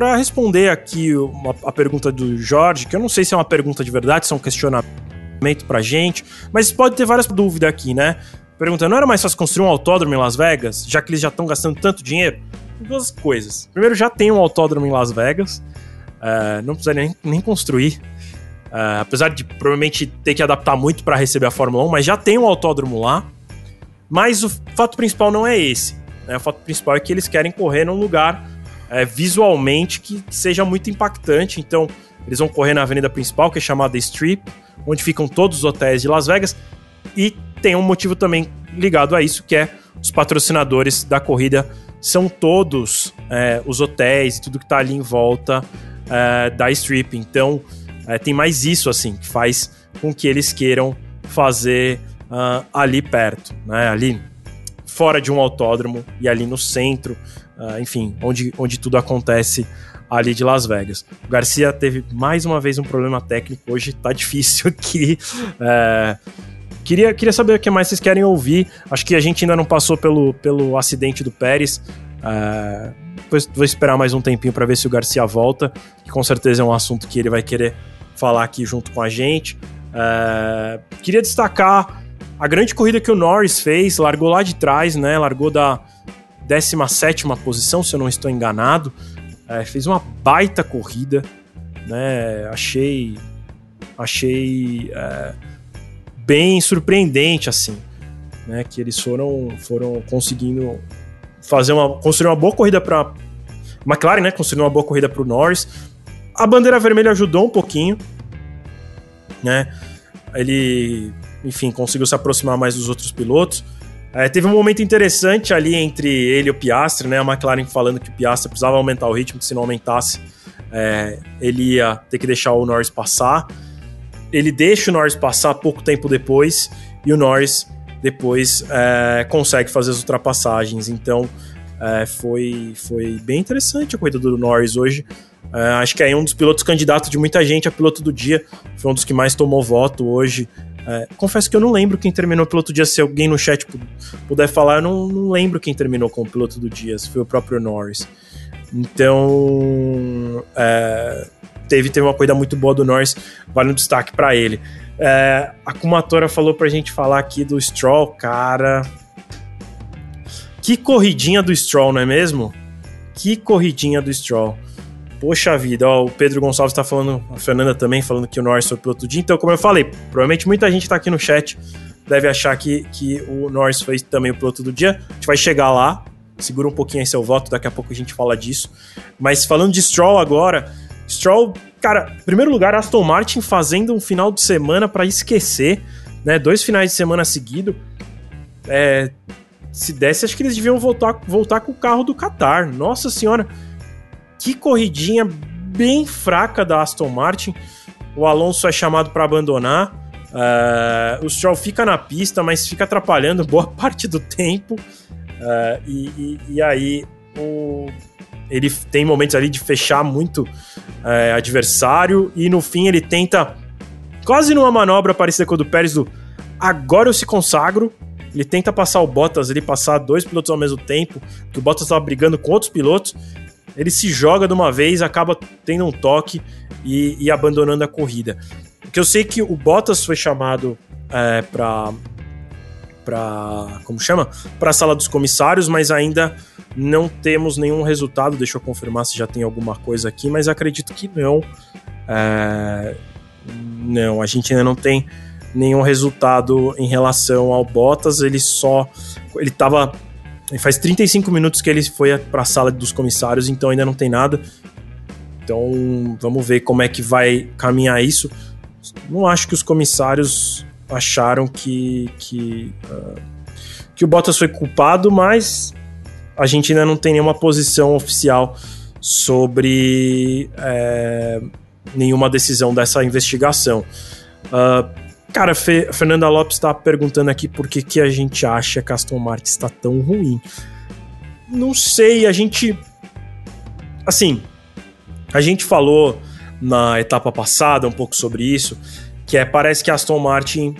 Para responder aqui uma, a pergunta do Jorge, que eu não sei se é uma pergunta de verdade, se é um questionamento pra gente, mas pode ter várias dúvidas aqui, né? perguntando: não era mais fácil construir um autódromo em Las Vegas, já que eles já estão gastando tanto dinheiro? Duas coisas. Primeiro, já tem um autódromo em Las Vegas, uh, não precisa nem, nem construir. Uh, apesar de provavelmente ter que adaptar muito para receber a Fórmula 1, mas já tem um autódromo lá. Mas o fato principal não é esse. Né? O fato principal é que eles querem correr num lugar é, visualmente que, seja muito impactante. Então, eles vão correr na avenida principal, que é chamada Strip, onde ficam todos os hotéis de Las Vegas. E tem um motivo também ligado a isso, que é os patrocinadores da corrida são todos é, os hotéis e tudo que está ali em volta é, da strip. Então, é, tem mais isso, assim, que faz com que eles queiram fazer uh, ali perto, né? Ali fora de um autódromo e ali no centro, uh, enfim, onde, onde tudo acontece ali de Las Vegas. O Garcia teve mais uma vez um problema técnico, hoje tá difícil aqui. É, Queria, queria saber o que mais vocês querem ouvir. Acho que a gente ainda não passou pelo, pelo acidente do Pérez. Uh, depois vou esperar mais um tempinho para ver se o Garcia volta, que com certeza é um assunto que ele vai querer falar aqui junto com a gente. Uh, queria destacar a grande corrida que o Norris fez, largou lá de trás, né? Largou da 17 posição, se eu não estou enganado. Uh, fez uma baita corrida, né? Achei. Achei. Uh, bem surpreendente, assim, né? Que eles foram, foram conseguindo fazer uma construir uma boa corrida para McLaren, né? Uma boa corrida para o Norris. a bandeira vermelha ajudou um pouquinho, né? Ele, enfim, conseguiu se aproximar mais dos outros pilotos. É, teve um momento interessante ali entre ele e o Piastri, né? A McLaren falando que o Piastri precisava aumentar o ritmo, que se não aumentasse, é, ele ia ter que deixar o Norris passar. Ele deixa o Norris passar pouco tempo depois e o Norris depois é, consegue fazer as ultrapassagens. Então é, foi, foi bem interessante a corrida do Norris hoje. É, acho que é um dos pilotos candidatos de muita gente a piloto do dia. Foi um dos que mais tomou voto hoje. É, confesso que eu não lembro quem terminou o piloto do dia. Se alguém no chat puder falar, eu não, não lembro quem terminou com o piloto do dia. Se foi o próprio Norris. Então, é, teve, teve uma corrida muito boa do Norris, vale um destaque para ele. É, a Kumatora falou pra gente falar aqui do Stroll, cara. Que corridinha do Stroll, não é mesmo? Que corridinha do Stroll. Poxa vida, ó, o Pedro Gonçalves tá falando, a Fernanda também falando que o Norris foi piloto do dia. Então, como eu falei, provavelmente muita gente tá aqui no chat deve achar que, que o Norris foi também o piloto do dia. A gente vai chegar lá, segura um pouquinho aí seu voto, daqui a pouco a gente fala disso. Mas falando de Stroll agora, Stroll, cara, em primeiro lugar, Aston Martin fazendo um final de semana para esquecer, né? Dois finais de semana seguidos. É, se desse, acho que eles deviam voltar, voltar com o carro do Qatar. Nossa senhora, que corridinha bem fraca da Aston Martin. O Alonso é chamado para abandonar. Uh, o Stroll fica na pista, mas fica atrapalhando boa parte do tempo. Uh, e, e, e, aí o, ele tem momentos ali de fechar muito uh, adversário e no fim ele tenta quase numa manobra parecida com a do Pérez do agora eu se consagro. Ele tenta passar o Bottas, ele passar dois pilotos ao mesmo tempo, que o Bottas estava brigando com outros pilotos. Ele se joga de uma vez, acaba tendo um toque e, e abandonando a corrida. Porque eu sei que o Bottas foi chamado é, para para como chama? Para a sala dos comissários, mas ainda não temos nenhum resultado. Deixa eu confirmar se já tem alguma coisa aqui, mas acredito que não. É... Não, a gente ainda não tem nenhum resultado em relação ao Bottas. Ele só ele tava ele faz 35 minutos que ele foi para a sala dos comissários, então ainda não tem nada. Então, vamos ver como é que vai caminhar isso. Não acho que os comissários acharam que, que, uh, que o Bottas foi culpado, mas a gente ainda não tem nenhuma posição oficial sobre é, nenhuma decisão dessa investigação. Uh, cara, Fe, Fernanda Lopes está perguntando aqui por que, que a gente acha que Aston Martin está tão ruim. Não sei, a gente. Assim, a gente falou na etapa passada um pouco sobre isso que é parece que Aston Martin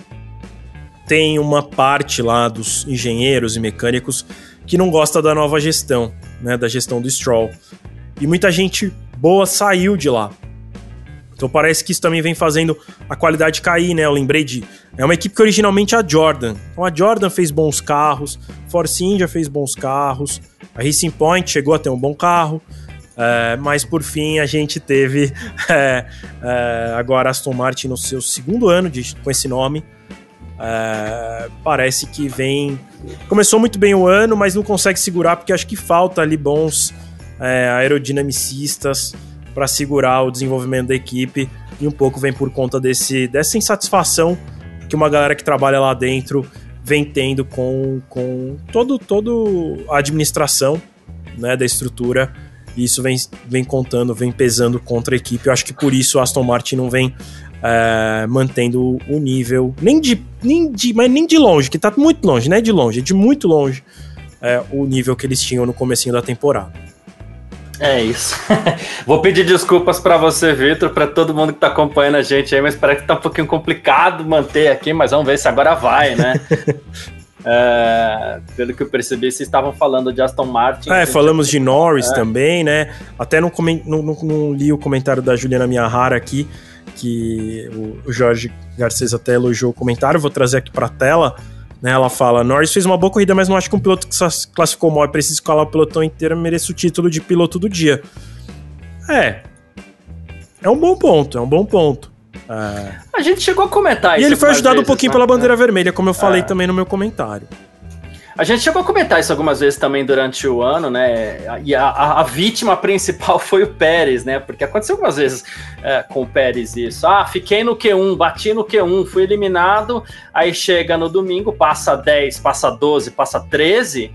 tem uma parte lá dos engenheiros e mecânicos que não gosta da nova gestão, né, da gestão do Stroll. E muita gente boa saiu de lá. Então parece que isso também vem fazendo a qualidade cair, né? Eu lembrei de. É uma equipe que originalmente é a Jordan. Então a Jordan fez bons carros, Force India fez bons carros, a Racing Point chegou a ter um bom carro, é, mas por fim a gente teve é, é, agora Aston Martin no seu segundo ano de, com esse nome. É, parece que vem. Começou muito bem o ano, mas não consegue segurar porque acho que falta ali bons é, aerodinamicistas para segurar o desenvolvimento da equipe e um pouco vem por conta desse, dessa insatisfação que uma galera que trabalha lá dentro vem tendo com, com todo, todo a administração né, da estrutura e isso vem, vem contando, vem pesando contra a equipe. Eu acho que por isso o Aston Martin não vem é, mantendo o nível, nem de, nem de, mas nem de longe, que tá muito longe, né? De longe, de muito longe, é, o nível que eles tinham no comecinho da temporada. É isso. Vou pedir desculpas para você, Vitor, para todo mundo que tá acompanhando a gente aí, mas parece que tá um pouquinho complicado manter aqui, mas vamos ver se agora vai, né? É, pelo que eu percebi, vocês estavam falando de Aston Martin. É, falamos de Norris é. também, né? Até não, não, não, não, li o comentário da Juliana Miyahara aqui, que o Jorge Garcês até elogiou o comentário, vou trazer aqui para a tela. Né, ela fala: Norris fez uma boa corrida, mas não acho que um piloto que classificou mal é preciso escalar o pelotão inteiro mereça o título de piloto do dia. É. É um bom ponto, é um bom ponto. É. A gente chegou a comentar e isso. E ele foi ajudado vezes, um pouquinho né? pela bandeira é. vermelha, como eu falei é. também no meu comentário. A gente chegou a comentar isso algumas vezes também durante o ano, né? E a, a, a vítima principal foi o Pérez, né? Porque aconteceu algumas vezes é, com o Pérez isso. Ah, fiquei no Q1, bati no Q1, fui eliminado, aí chega no domingo, passa 10, passa 12, passa 13.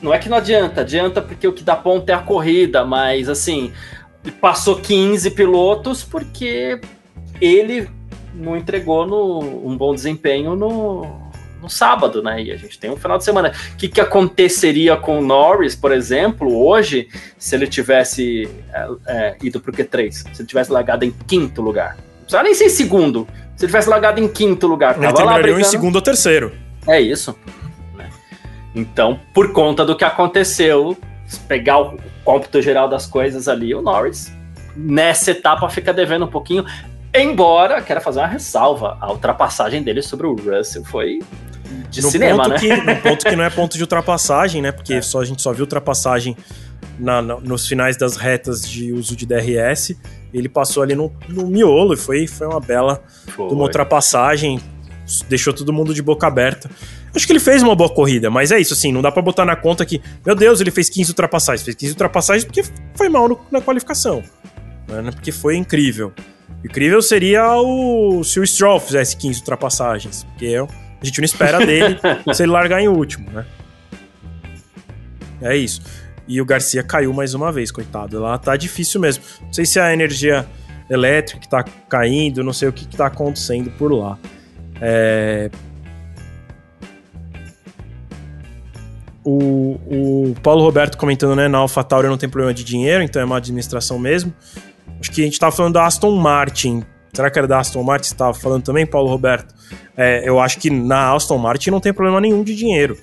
Não é que não adianta, adianta porque o que dá ponto é a corrida, mas assim, passou 15 pilotos porque ele não entregou no, um bom desempenho no, no sábado, né? E a gente tem um final de semana. O que, que aconteceria com o Norris, por exemplo, hoje, se ele tivesse é, é, ido para o Q3? Se ele tivesse largado em quinto lugar? Não precisava nem ser em segundo. Se ele tivesse largado em quinto lugar, ele brigando... em segundo ou terceiro. É isso. Né? Então, por conta do que aconteceu, pegar o cômputo geral das coisas ali, o Norris nessa etapa fica devendo um pouquinho. Embora, quero fazer uma ressalva, a ultrapassagem dele sobre o Russell foi de no cinema, né? Que, no ponto que não é ponto de ultrapassagem, né? Porque é. só, a gente só viu ultrapassagem na, na, nos finais das retas de uso de DRS. Ele passou ali no, no miolo e foi, foi uma bela uma ultrapassagem. Deixou todo mundo de boca aberta. Acho que ele fez uma boa corrida, mas é isso, assim, não dá para botar na conta que, meu Deus, ele fez 15 ultrapassagens. Fez 15 ultrapassagens porque foi mal no, na qualificação. Né? Porque foi incrível. Incrível seria o se o Stroll fizesse 15 ultrapassagens, porque a gente não espera dele se ele largar em último, né? É isso. E o Garcia caiu mais uma vez, coitado. Lá tá difícil mesmo. Não sei se é a energia elétrica que tá caindo, não sei o que, que tá acontecendo por lá. É... O, o Paulo Roberto comentando, né? Na AlphaTauri não tem problema de dinheiro, então é uma administração mesmo. Acho que a gente tava falando da Aston Martin. Será que era da Aston Martin que você estava falando também, Paulo Roberto? É, eu acho que na Aston Martin não tem problema nenhum de dinheiro.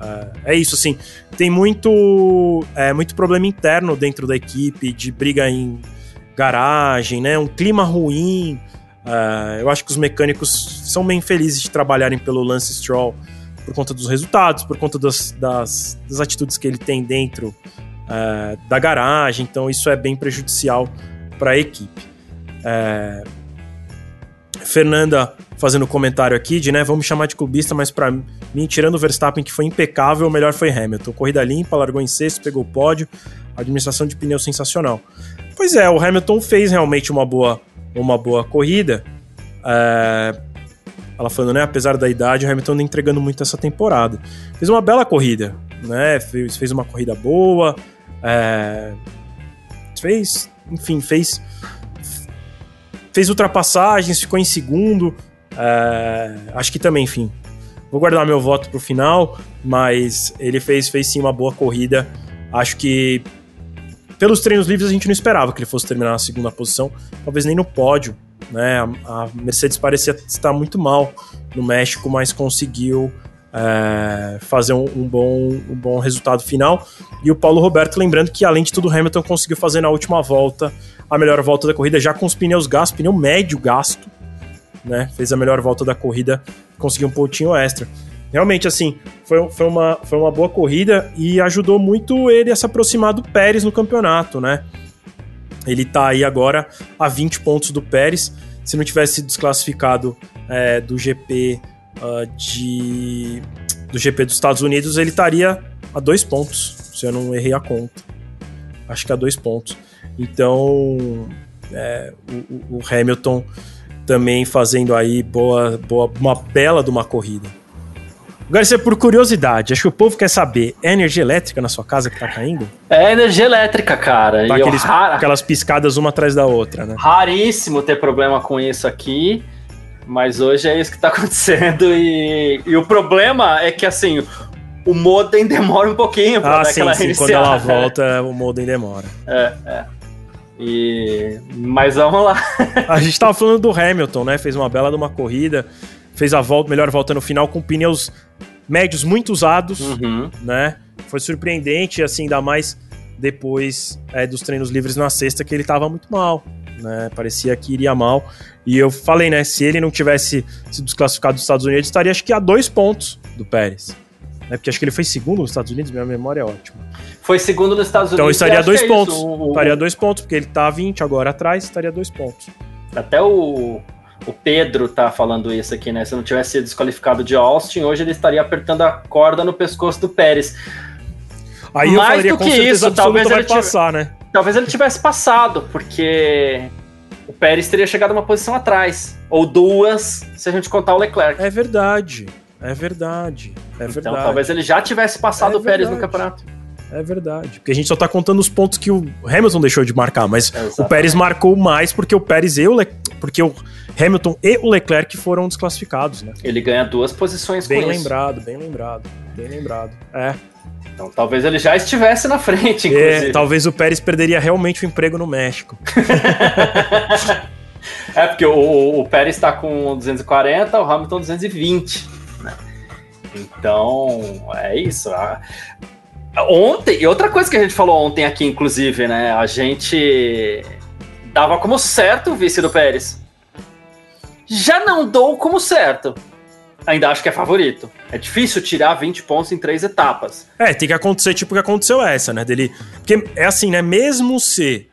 É, é isso, assim. Tem muito, é, muito problema interno dentro da equipe, de briga em garagem, né? Um clima ruim. É, eu acho que os mecânicos são bem felizes de trabalharem pelo Lance Stroll por conta dos resultados, por conta das, das, das atitudes que ele tem dentro é, da garagem. Então, isso é bem prejudicial para a equipe. É... Fernanda fazendo comentário aqui de, né, vamos chamar de clubista, mas para mim, tirando o Verstappen, que foi impecável, o melhor foi Hamilton. Corrida limpa, largou em sexto, pegou o pódio, administração de pneu sensacional. Pois é, o Hamilton fez realmente uma boa, uma boa corrida. É... Ela falando, né, apesar da idade, o Hamilton anda entregando muito essa temporada. Fez uma bela corrida, né, fez, fez uma corrida boa, é... fez enfim, fez fez ultrapassagens, ficou em segundo. É, acho que também, enfim. Vou guardar meu voto pro final, mas ele fez, fez sim uma boa corrida. Acho que pelos treinos livres a gente não esperava que ele fosse terminar na segunda posição, talvez nem no pódio. Né? A Mercedes parecia estar muito mal no México, mas conseguiu é, fazer um, um, bom, um bom resultado final. E o Paulo Roberto, lembrando que além de tudo, Hamilton conseguiu fazer na última volta a melhor volta da corrida, já com os pneus gastos, pneu médio gasto, né? Fez a melhor volta da corrida, conseguiu um pontinho extra. Realmente, assim, foi, foi, uma, foi uma boa corrida e ajudou muito ele a se aproximar do Pérez no campeonato, né? Ele tá aí agora a 20 pontos do Pérez. Se não tivesse sido desclassificado é, do GP uh, de, do GP dos Estados Unidos, ele estaria a dois pontos, se eu não errei a conta. Acho que a dois pontos. Então, é, o, o, Hamilton também fazendo aí boa, boa, uma bela de uma corrida. Garcia, por curiosidade, acho que o povo quer saber, é energia elétrica na sua casa que tá caindo? É energia elétrica, cara. Tá aqueles, Aquelas piscadas uma atrás da outra, né? Raríssimo ter problema com isso aqui. Mas hoje é isso que está acontecendo e, e o problema é que assim o modem demora um pouquinho para ah, dar sim, aquela sim. Quando ela volta, o modem demora. É, é. E... Mas vamos lá. a gente tava falando do Hamilton, né? Fez uma bela de uma corrida, fez a volta, melhor volta no final com pneus médios muito usados, uhum. né? Foi surpreendente, assim, ainda mais depois é, dos treinos livres na sexta, que ele tava muito mal, né? Parecia que iria mal. E eu falei, né? Se ele não tivesse sido desclassificado dos Estados Unidos, estaria acho que a dois pontos do Pérez. Né? Porque acho que ele foi segundo nos Estados Unidos, minha memória é ótima. Foi segundo nos Estados então, Unidos. Então estaria dois é pontos. É estaria dois pontos, porque ele tá 20 agora atrás, estaria dois pontos. Até o, o Pedro tá falando isso aqui, né? Se não tivesse sido desqualificado de Austin, hoje ele estaria apertando a corda no pescoço do Pérez. Aí Mais eu falaria, do que isso, talvez ele passar, né? Talvez ele tivesse passado, porque o Pérez teria chegado uma posição atrás. Ou duas, se a gente contar o Leclerc. É verdade. É verdade. É então, verdade. Então talvez ele já tivesse passado é o Pérez no campeonato. É verdade. Porque a gente só tá contando os pontos que o Hamilton deixou de marcar, mas o Pérez marcou mais porque o Pérez e o Le... porque o Hamilton e o Leclerc foram desclassificados, né? Ele ganha duas posições bem com lembrado, isso. Bem lembrado, bem lembrado. É. Então talvez ele já estivesse na frente, é, inclusive. É, talvez o Pérez perderia realmente o emprego no México. é, porque o, o Pérez está com 240, o Hamilton 220. Então, é isso. Ontem, e outra coisa que a gente falou ontem aqui, inclusive, né? A gente dava como certo o vice do Pérez. Já não dou como certo. Ainda acho que é favorito. É difícil tirar 20 pontos em três etapas. É, tem que acontecer tipo que aconteceu essa, né? Dele. Porque é assim, né? Mesmo se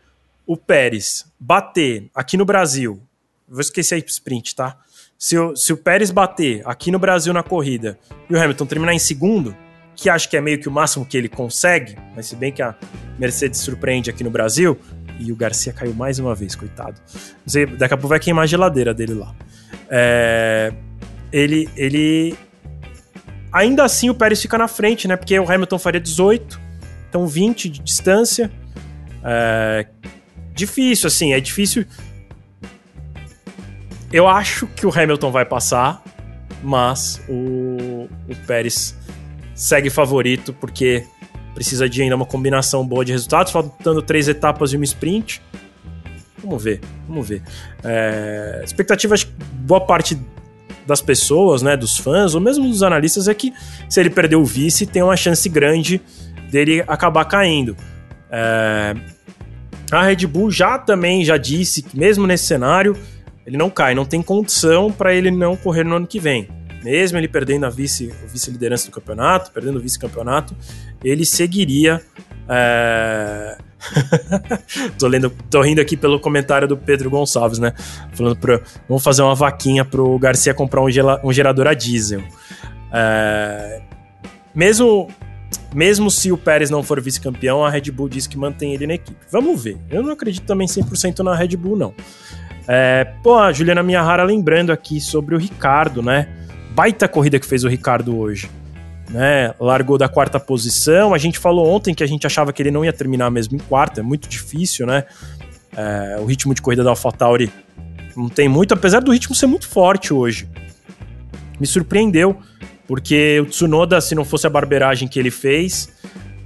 o Pérez bater aqui no Brasil. Vou esquecer pro sprint, tá? Se o, se o Pérez bater aqui no Brasil na corrida e o Hamilton terminar em segundo, que acho que é meio que o máximo que ele consegue, mas se bem que a Mercedes surpreende aqui no Brasil, e o Garcia caiu mais uma vez, coitado. Daqui a pouco vai queimar a geladeira dele lá. É, ele, ele. Ainda assim o Pérez fica na frente, né? Porque o Hamilton faria 18, então 20 de distância. É, difícil, assim, é difícil. Eu acho que o Hamilton vai passar, mas o, o Pérez segue favorito, porque precisa de ainda uma combinação boa de resultados, faltando três etapas e uma sprint. Vamos ver, vamos ver. É, expectativa, que boa parte das pessoas, né, dos fãs, ou mesmo dos analistas, é que se ele perder o vice, tem uma chance grande dele acabar caindo. É, a Red Bull já também já disse que mesmo nesse cenário ele não cai, não tem condição para ele não correr no ano que vem mesmo ele perdendo a vice, a vice-liderança do campeonato, perdendo o vice-campeonato, ele seguiria. É... tô, lendo, tô rindo aqui pelo comentário do Pedro Gonçalves, né? Falando pra, vamos fazer uma vaquinha pro Garcia comprar um, gela, um gerador a diesel. É... Mesmo, mesmo se o Pérez não for vice-campeão, a Red Bull diz que mantém ele na equipe. Vamos ver. Eu não acredito também 100% na Red Bull, não. É, pô, a Juliana Miyahara lembrando aqui sobre o Ricardo, né? baita corrida que fez o Ricardo hoje. Né? Largou da quarta posição. A gente falou ontem que a gente achava que ele não ia terminar mesmo em quarta, é muito difícil, né? É, o ritmo de corrida da AlphaTauri não tem muito, apesar do ritmo ser muito forte hoje. Me surpreendeu, porque o Tsunoda, se não fosse a barbeiragem que ele fez,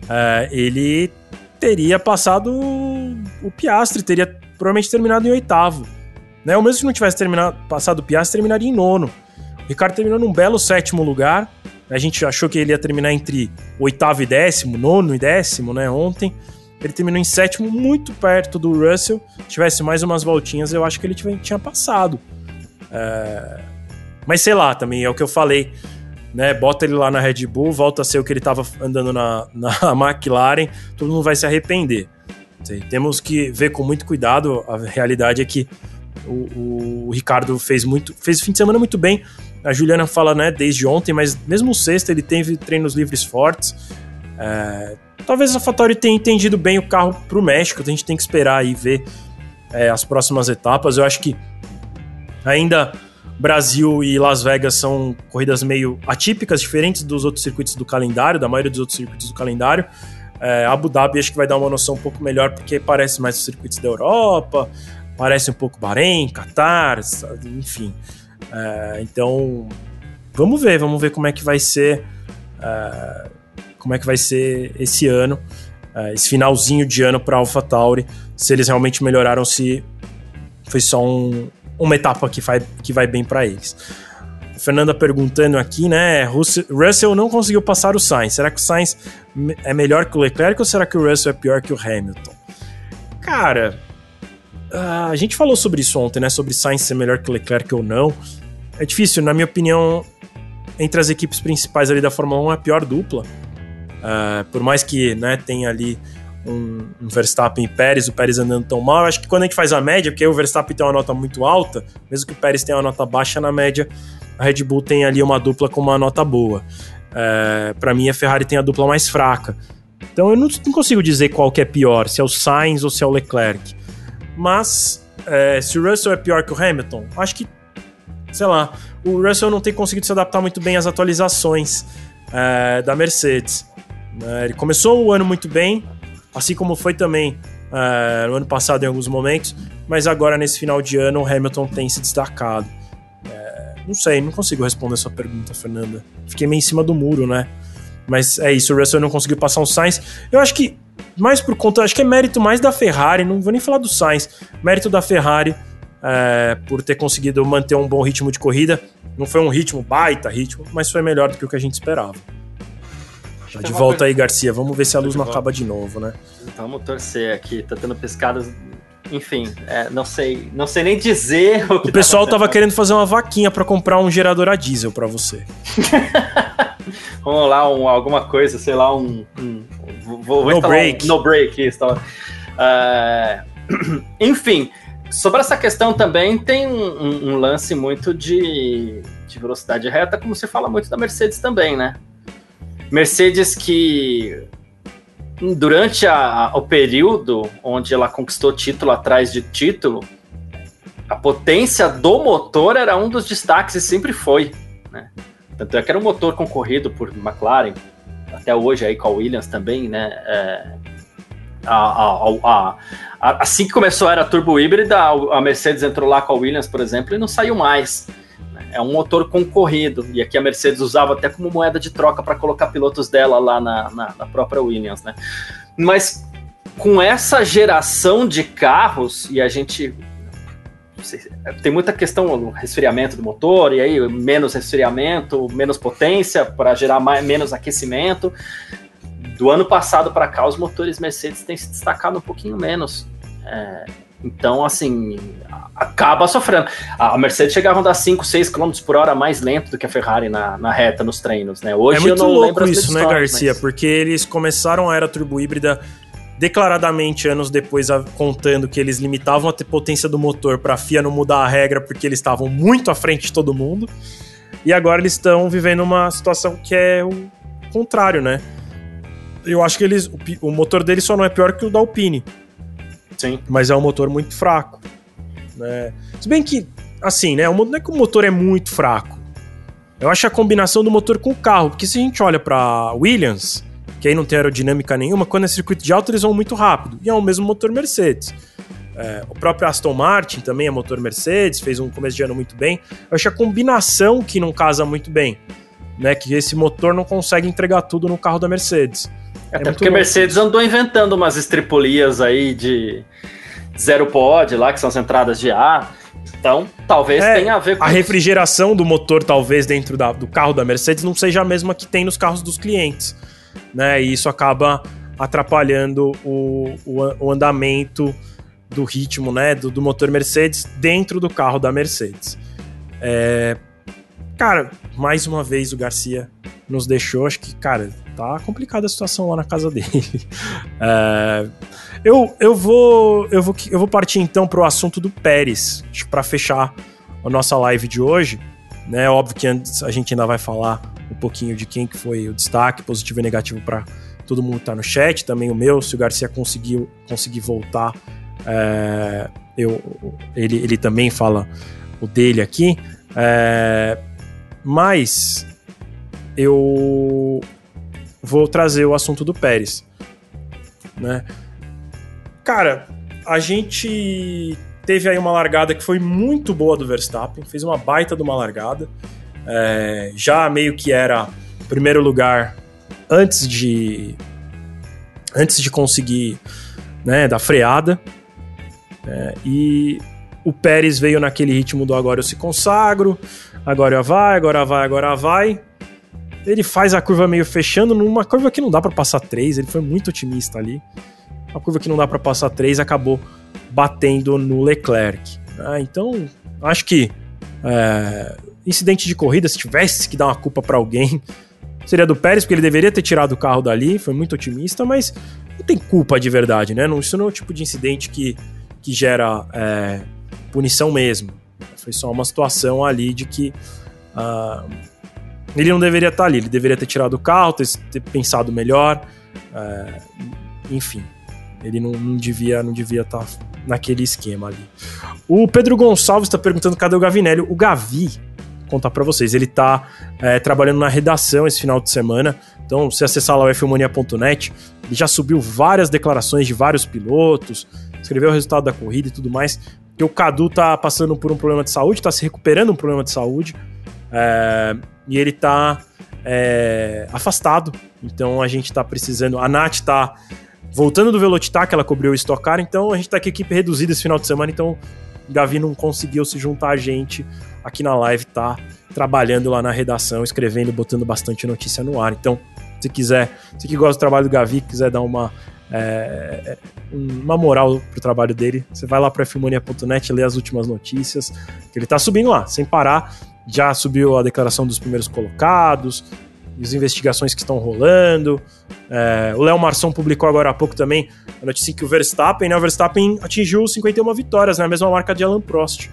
é, ele teria passado o Piastre, teria provavelmente terminado em oitavo. Né? Ou mesmo se não tivesse terminado, passado o Piastre, terminaria em nono. Ricardo terminou num belo sétimo lugar. A gente achou que ele ia terminar entre oitavo e décimo, nono e décimo, né? Ontem. Ele terminou em sétimo, muito perto do Russell. Se tivesse mais umas voltinhas, eu acho que ele tinha passado. É... Mas sei lá, também é o que eu falei. Né? Bota ele lá na Red Bull, volta a ser o que ele estava andando na, na McLaren, todo mundo vai se arrepender. Temos que ver com muito cuidado. A realidade é que o, o, Ricardo fez muito, fez o fim de semana muito bem. A Juliana fala, né, desde ontem, mas mesmo sexta ele teve treinos livres fortes. É, talvez a Fatori tenha entendido bem o carro para o México. A gente tem que esperar e ver é, as próximas etapas. Eu acho que ainda Brasil e Las Vegas são corridas meio atípicas, diferentes dos outros circuitos do calendário, da maioria dos outros circuitos do calendário. É, Abu Dhabi acho que vai dar uma noção um pouco melhor, porque parece mais os circuitos da Europa, parece um pouco Bahrein, Qatar, enfim. É, então, vamos ver, vamos ver como é que vai ser, é, como é que vai ser esse ano, é, esse finalzinho de ano para AlphaTauri, se eles realmente melhoraram, se foi só um, uma etapa que vai, que vai bem para eles. Fernanda perguntando aqui, né? Russell não conseguiu passar o Sainz. Será que o Sainz é melhor que o Leclerc ou será que o Russell é pior que o Hamilton? Cara, a gente falou sobre isso ontem, né? Sobre Sainz ser melhor que Leclerc ou não. É difícil, na minha opinião, entre as equipes principais ali da Fórmula 1 é a pior dupla. Uh, por mais que né, tenha ali um, um, Verstappen e Pérez, o Pérez andando tão mal. Acho que quando a gente faz a média, porque o Verstappen tem uma nota muito alta, mesmo que o Pérez tenha uma nota baixa na média, a Red Bull tem ali uma dupla com uma nota boa. É, para mim, a Ferrari tem a dupla mais fraca. Então eu não, não, consigo dizer qual que é pior, se é o Sainz ou se é o Leclerc. Mas é, se o Russell é pior que o Hamilton, acho que, sei lá, o Russell não tem conseguido se adaptar muito bem às atualizações é, da Mercedes. É, ele começou o ano muito bem, assim como foi também é, no ano passado em alguns momentos, mas agora nesse final de ano o Hamilton tem se destacado. É, não sei, não consigo responder essa pergunta, Fernanda. Fiquei meio em cima do muro, né? Mas é isso, o Russell não conseguiu passar um Sainz. Eu acho que, mais por conta, acho que é mérito mais da Ferrari, não vou nem falar do Sainz, mérito da Ferrari é, por ter conseguido manter um bom ritmo de corrida. Não foi um ritmo, baita ritmo, mas foi melhor do que o que a gente esperava. Tá de volta aí, Garcia. Vamos ver se a luz não acaba de novo, né? Vamos torcer aqui. Tá tendo pescadas. Enfim, é, não sei, não sei nem dizer o que. O pessoal tá tava querendo fazer uma vaquinha para comprar um gerador a diesel para você. Vamos lá, um, alguma coisa, sei lá, um. um vou, vou no break. Um, no break, isso. Uh, enfim, sobre essa questão também tem um, um lance muito de, de velocidade reta, como se fala muito da Mercedes também, né? Mercedes que durante a, o período onde ela conquistou título atrás de título, a potência do motor era um dos destaques e sempre foi. Né? Tanto é que era um motor concorrido por McLaren, até hoje aí com a Williams também, né? É, a, a, a, assim que começou a era turbo híbrida, a Mercedes entrou lá com a Williams, por exemplo, e não saiu mais é um motor concorrido. E aqui a Mercedes usava até como moeda de troca para colocar pilotos dela lá na, na, na, própria Williams, né? Mas com essa geração de carros, e a gente. Tem muita questão no resfriamento do motor, e aí menos resfriamento, menos potência para gerar mais, menos aquecimento. Do ano passado para cá, os motores Mercedes têm se destacado um pouquinho menos. É, então, assim, acaba sofrendo. A Mercedes chegava a dar 5, 6 km por hora mais lento do que a Ferrari na, na reta, nos treinos, né? Hoje é muito eu não louco isso, né, Garcia? Mas... Porque eles começaram a era turbo híbrida declaradamente anos depois contando que eles limitavam a potência do motor para a FIA não mudar a regra porque eles estavam muito à frente de todo mundo. E agora eles estão vivendo uma situação que é o contrário, né? Eu acho que eles o, o motor deles só não é pior que o da Alpine. Sim. Mas é um motor muito fraco. Né? Se bem que, assim, né? Não é que o motor é muito fraco. Eu acho a combinação do motor com o carro. Porque se a gente olha para Williams, que aí não tem aerodinâmica nenhuma, quando é circuito de alto eles vão muito rápido. E é o mesmo motor Mercedes. É, o próprio Aston Martin também é motor Mercedes, fez um começo de ano muito bem. Eu acho a combinação que não casa muito bem. Né, que esse motor não consegue entregar tudo no carro da Mercedes. É Até é porque a Mercedes andou inventando umas estripolias aí de zero pod lá, que são as entradas de ar. Então, talvez é, tenha a ver com. A refrigeração do motor, talvez, dentro da, do carro da Mercedes, não seja a mesma que tem nos carros dos clientes. Né? E isso acaba atrapalhando o, o, o andamento do ritmo né? Do, do, motor Mercedes dentro do carro da Mercedes. É, cara, mais uma vez o Garcia nos deixou. Acho que, cara, tá complicada a situação lá na casa dele. é, eu, eu, vou, eu, vou, eu vou partir então pro assunto do Pérez, para fechar a nossa live de hoje. Né, óbvio que a gente ainda vai falar um pouquinho de quem que foi o destaque positivo e negativo para todo mundo que tá no chat, também o meu, se o Garcia conseguiu conseguir voltar, é, eu, ele, ele também fala o dele aqui. É, mas eu vou trazer o assunto do Pérez, né? Cara, a gente teve aí uma largada que foi muito boa do Verstappen, fez uma baita de uma largada, é, já meio que era primeiro lugar antes de antes de conseguir né, da freada, é, e o Pérez veio naquele ritmo do agora eu se consagro, agora vai, agora vai, agora vai, ele faz a curva meio fechando, numa curva que não dá para passar três, ele foi muito otimista ali. Uma curva que não dá para passar três, acabou batendo no Leclerc. Ah, então, acho que é, incidente de corrida, se tivesse que dar uma culpa para alguém, seria do Pérez, porque ele deveria ter tirado o carro dali, foi muito otimista, mas não tem culpa de verdade, né? Não, isso não é o tipo de incidente que, que gera é, punição mesmo. Foi só uma situação ali de que uh, ele não deveria estar ali, ele deveria ter tirado o carro, ter, ter pensado melhor, uh, enfim. Ele não, não, devia não devia estar naquele esquema ali. O Pedro Gonçalves está perguntando cadê o Gavinelli. O Gavi, contar para vocês, ele está é, trabalhando na redação esse final de semana. Então, se acessar lá o fmonia.net, ele já subiu várias declarações de vários pilotos, escreveu o resultado da corrida e tudo mais. Que o Cadu tá passando por um problema de saúde, tá se recuperando um problema de saúde. É, e ele tá é, afastado. Então a gente tá precisando. A Nath tá voltando do Velocitar, que ela cobriu o Stock Car, então a gente tá com a equipe reduzida esse final de semana, então o Gavi não conseguiu se juntar a gente aqui na live, tá trabalhando lá na redação, escrevendo, botando bastante notícia no ar. Então, se quiser, se que gosta do trabalho do Gavi, quiser dar uma é, uma moral pro trabalho dele, você vai lá para fmonia.net ler as últimas notícias, que ele tá subindo lá, sem parar. Já subiu a declaração dos primeiros colocados, as investigações que estão rolando. É, o Léo Marçom publicou agora há pouco também a notícia que o Verstappen, né, o Verstappen atingiu 51 vitórias, né, a mesma marca de Alan Prost.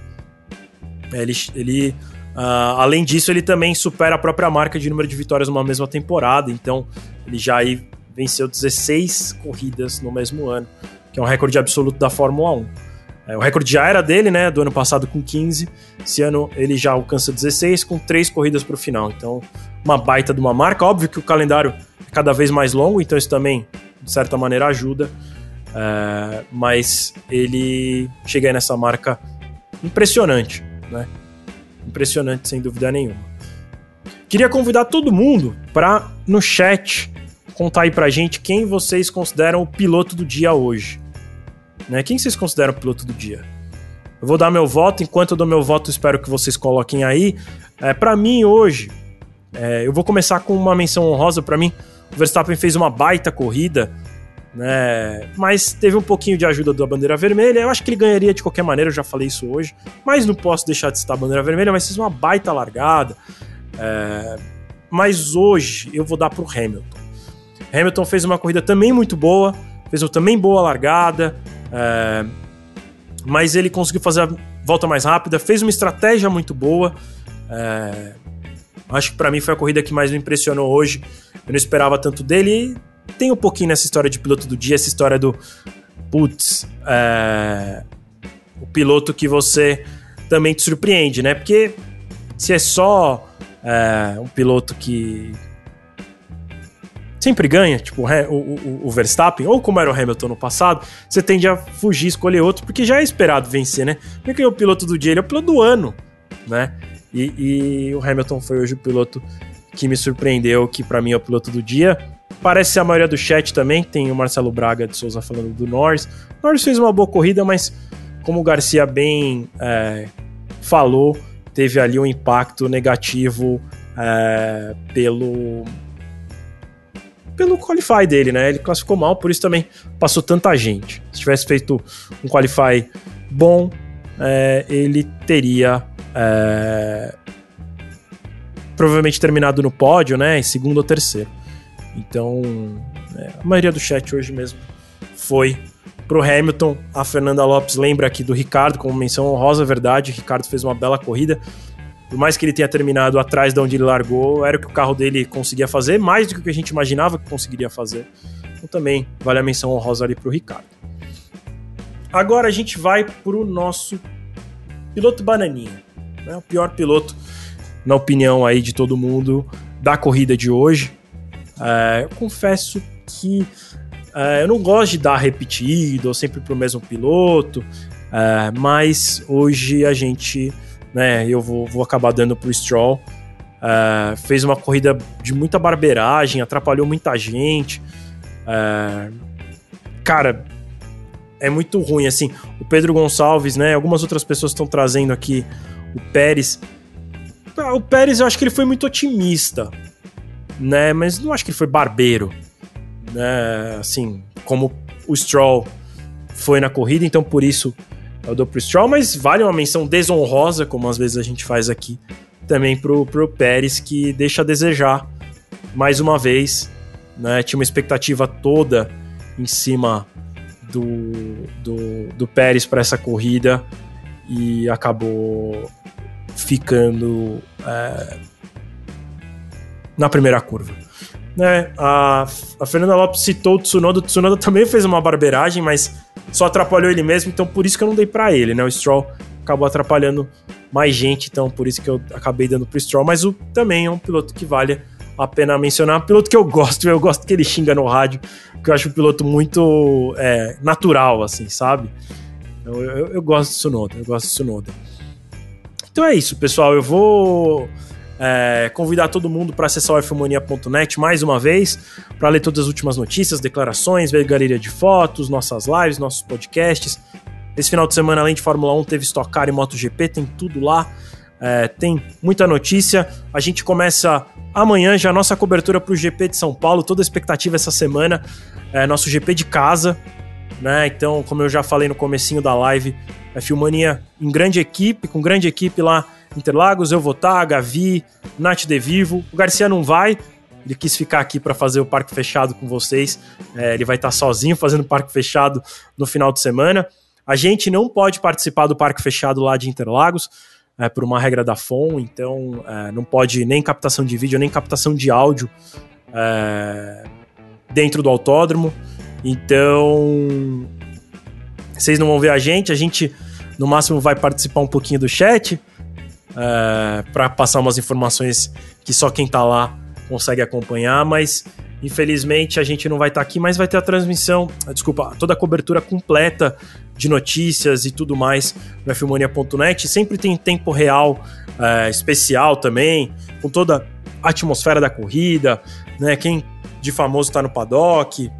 É, ele, ele uh, além disso, ele também supera a própria marca de número de vitórias numa mesma temporada, então ele já aí venceu 16 corridas no mesmo ano, que é um recorde absoluto da Fórmula 1. É, o recorde já era dele, né, do ano passado com 15. Esse ano ele já alcança 16 com três corridas para o final. Então, uma baita de uma marca. Óbvio que o calendário é cada vez mais longo, então isso também, de certa maneira, ajuda. É, mas ele chega aí nessa marca impressionante, né? Impressionante, sem dúvida nenhuma. Queria convidar todo mundo para no chat contar aí pra gente quem vocês consideram o piloto do dia hoje. Né? Quem vocês consideram piloto do dia? Eu vou dar meu voto, enquanto eu dou meu voto, espero que vocês coloquem aí. É, para mim, hoje, é, eu vou começar com uma menção honrosa. para mim, o Verstappen fez uma baita corrida, né? Mas teve um pouquinho de ajuda da bandeira vermelha. Eu acho que ele ganharia de qualquer maneira, eu já falei isso hoje. Mas não posso deixar de citar a bandeira vermelha, mas fez uma baita largada. É, mas hoje eu vou dar pro Hamilton. Hamilton fez uma corrida também muito boa, fez uma também boa largada, é, mas ele conseguiu fazer a volta mais rápida, fez uma estratégia muito boa. É, acho que para mim foi a corrida que mais me impressionou hoje. Eu não esperava tanto dele. E tem um pouquinho nessa história de piloto do dia, essa história do putz, é, o piloto que você também te surpreende, né? Porque se é só é, um piloto que sempre ganha, tipo o, o, o, Verstappen, ou como era o Hamilton no passado, você tende a fugir, escolher outro, porque já é esperado vencer, né? Porque é o piloto do dia, ele é o piloto do ano, né? E, e o Hamilton foi hoje o piloto que me surpreendeu, que para mim é o piloto do dia. Parece a maioria do chat também, tem o Marcelo Braga de Souza falando do Norris. O Norris fez uma boa corrida, mas como o Garcia bem é, falou, teve ali um impacto negativo é, pelo pelo qualify dele, né? Ele classificou mal, por isso também passou tanta gente. Se tivesse feito um qualify bom, é, ele teria é, provavelmente terminado no pódio, né? Em segundo ou terceiro. Então, é, a maioria do chat hoje mesmo foi pro Hamilton. A Fernanda Lopes lembra aqui do Ricardo, como menção honrosa, verdade. O Ricardo fez uma bela corrida por mais que ele tenha terminado atrás de onde ele largou, era o que o carro dele conseguia fazer, mais do que a gente imaginava que conseguiria fazer. Então também vale a menção honrosa ali para o Ricardo. Agora a gente vai para o nosso piloto bananinha, né? o pior piloto, na opinião aí de todo mundo, da corrida de hoje. É, eu confesso que é, eu não gosto de dar repetido ou sempre para o mesmo piloto, é, mas hoje a gente né? Eu vou, vou acabar dando pro Stroll. Uh, fez uma corrida de muita barbeiragem, atrapalhou muita gente. Uh, cara, é muito ruim, assim. O Pedro Gonçalves, né? Algumas outras pessoas estão trazendo aqui o Pérez. Ah, o Pérez, eu acho que ele foi muito otimista, né? Mas não acho que ele foi barbeiro, né? Assim, como o Stroll foi na corrida, então por isso eu dou pro Stroll, mas vale uma menção desonrosa, como às vezes a gente faz aqui, também pro, pro Pérez, que deixa a desejar mais uma vez. Né? Tinha uma expectativa toda em cima do, do, do Pérez para essa corrida e acabou ficando é, na primeira curva. Né? A, a Fernanda Lopes citou o Tsunoda, o Tsunoda também fez uma barbeiragem, mas só atrapalhou ele mesmo, então por isso que eu não dei para ele, né? O Stroll acabou atrapalhando mais gente, então por isso que eu acabei dando pro Stroll, mas o também é um piloto que vale a pena mencionar, um piloto que eu gosto, eu gosto que ele xinga no rádio, que eu acho um piloto muito é, natural, assim, sabe? Eu, eu, eu, gosto do Tsunoda, eu gosto do Tsunoda. Então é isso, pessoal, eu vou é, convidar todo mundo para acessar o fmania.net mais uma vez, para ler todas as últimas notícias, declarações, ver galeria de fotos, nossas lives, nossos podcasts. Esse final de semana, além de Fórmula 1, teve Stock Car e MotoGP, tem tudo lá. É, tem muita notícia. A gente começa amanhã já a nossa cobertura para o GP de São Paulo, toda a expectativa essa semana. É, nosso GP de casa, né? Então, como eu já falei no comecinho da live, a Filmania em grande equipe, com grande equipe lá Interlagos, eu vou estar, Gavi, Nath De Vivo. O Garcia não vai, ele quis ficar aqui para fazer o parque fechado com vocês. É, ele vai estar sozinho fazendo o parque fechado no final de semana. A gente não pode participar do parque fechado lá de Interlagos, é, por uma regra da FON, então é, não pode nem captação de vídeo, nem captação de áudio é, dentro do autódromo. Então, vocês não vão ver a gente, a gente no máximo vai participar um pouquinho do chat é, para passar umas informações que só quem tá lá consegue acompanhar, mas infelizmente a gente não vai estar tá aqui, mas vai ter a transmissão, desculpa, toda a cobertura completa de notícias e tudo mais no F-Mania.net. Sempre tem tempo real é, especial também, com toda a atmosfera da corrida, né? Quem de famoso está no paddock.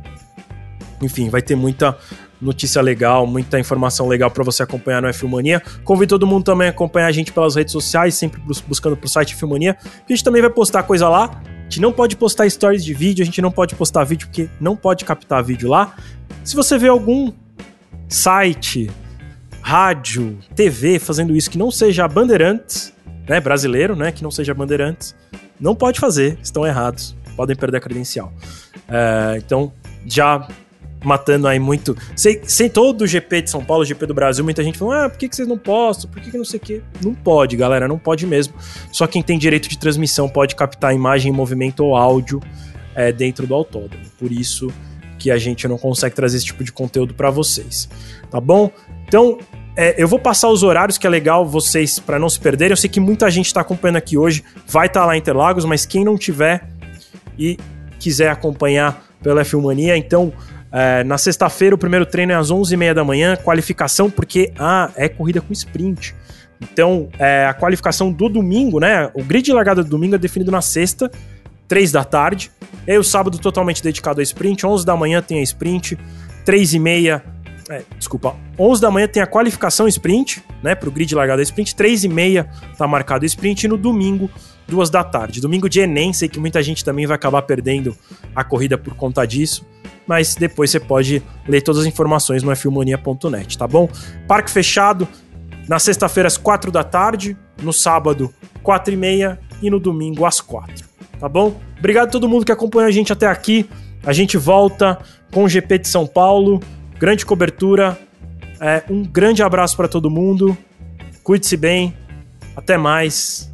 Enfim, vai ter muita notícia legal, muita informação legal para você acompanhar no Filmania. Convido todo mundo também a acompanhar a gente pelas redes sociais, sempre buscando pro site Filmania. A gente também vai postar coisa lá. A gente não pode postar stories de vídeo, a gente não pode postar vídeo porque não pode captar vídeo lá. Se você vê algum site, rádio, TV fazendo isso que não seja Bandeirantes, né, brasileiro, né, que não seja Bandeirantes, não pode fazer, estão errados, podem perder a credencial. É, então, já matando aí muito. Sem, todo o GP de São Paulo, GP do Brasil, muita gente falou: ah, por que, que vocês não postam? Por que, que não sei o quê? Não pode, galera, não pode mesmo. Só quem tem direito de transmissão pode captar imagem, movimento ou áudio é, dentro do autódromo. Por isso que a gente não consegue trazer esse tipo de conteúdo para vocês. Tá bom? Então, é, eu vou passar os horários que é legal vocês para não se perderem. Eu sei que muita gente está acompanhando aqui hoje, vai estar tá lá em Interlagos, mas quem não tiver e quiser acompanhar pela F1 então é, na sexta-feira, o primeiro treino é às 11h30 da manhã, qualificação, porque ah, é corrida com sprint. Então, é, a qualificação do domingo, né? O grid de largada do domingo é definido na sexta, 3 da tarde. E aí, o sábado totalmente dedicado a sprint. 11 da manhã tem a sprint, 3 e meia. É, desculpa, 11 da manhã tem a qualificação sprint, né? Pro grid de largada sprint. 3 e meia tá marcado sprint. E no domingo, 2 da tarde. Domingo de Enem, sei que muita gente também vai acabar perdendo a corrida por conta disso mas depois você pode ler todas as informações no filmonia.net, tá bom? Parque fechado na sexta-feira às quatro da tarde, no sábado quatro e meia e no domingo às quatro, tá bom? Obrigado a todo mundo que acompanhou a gente até aqui. A gente volta com o GP de São Paulo, grande cobertura. É, um grande abraço para todo mundo. Cuide-se bem. Até mais.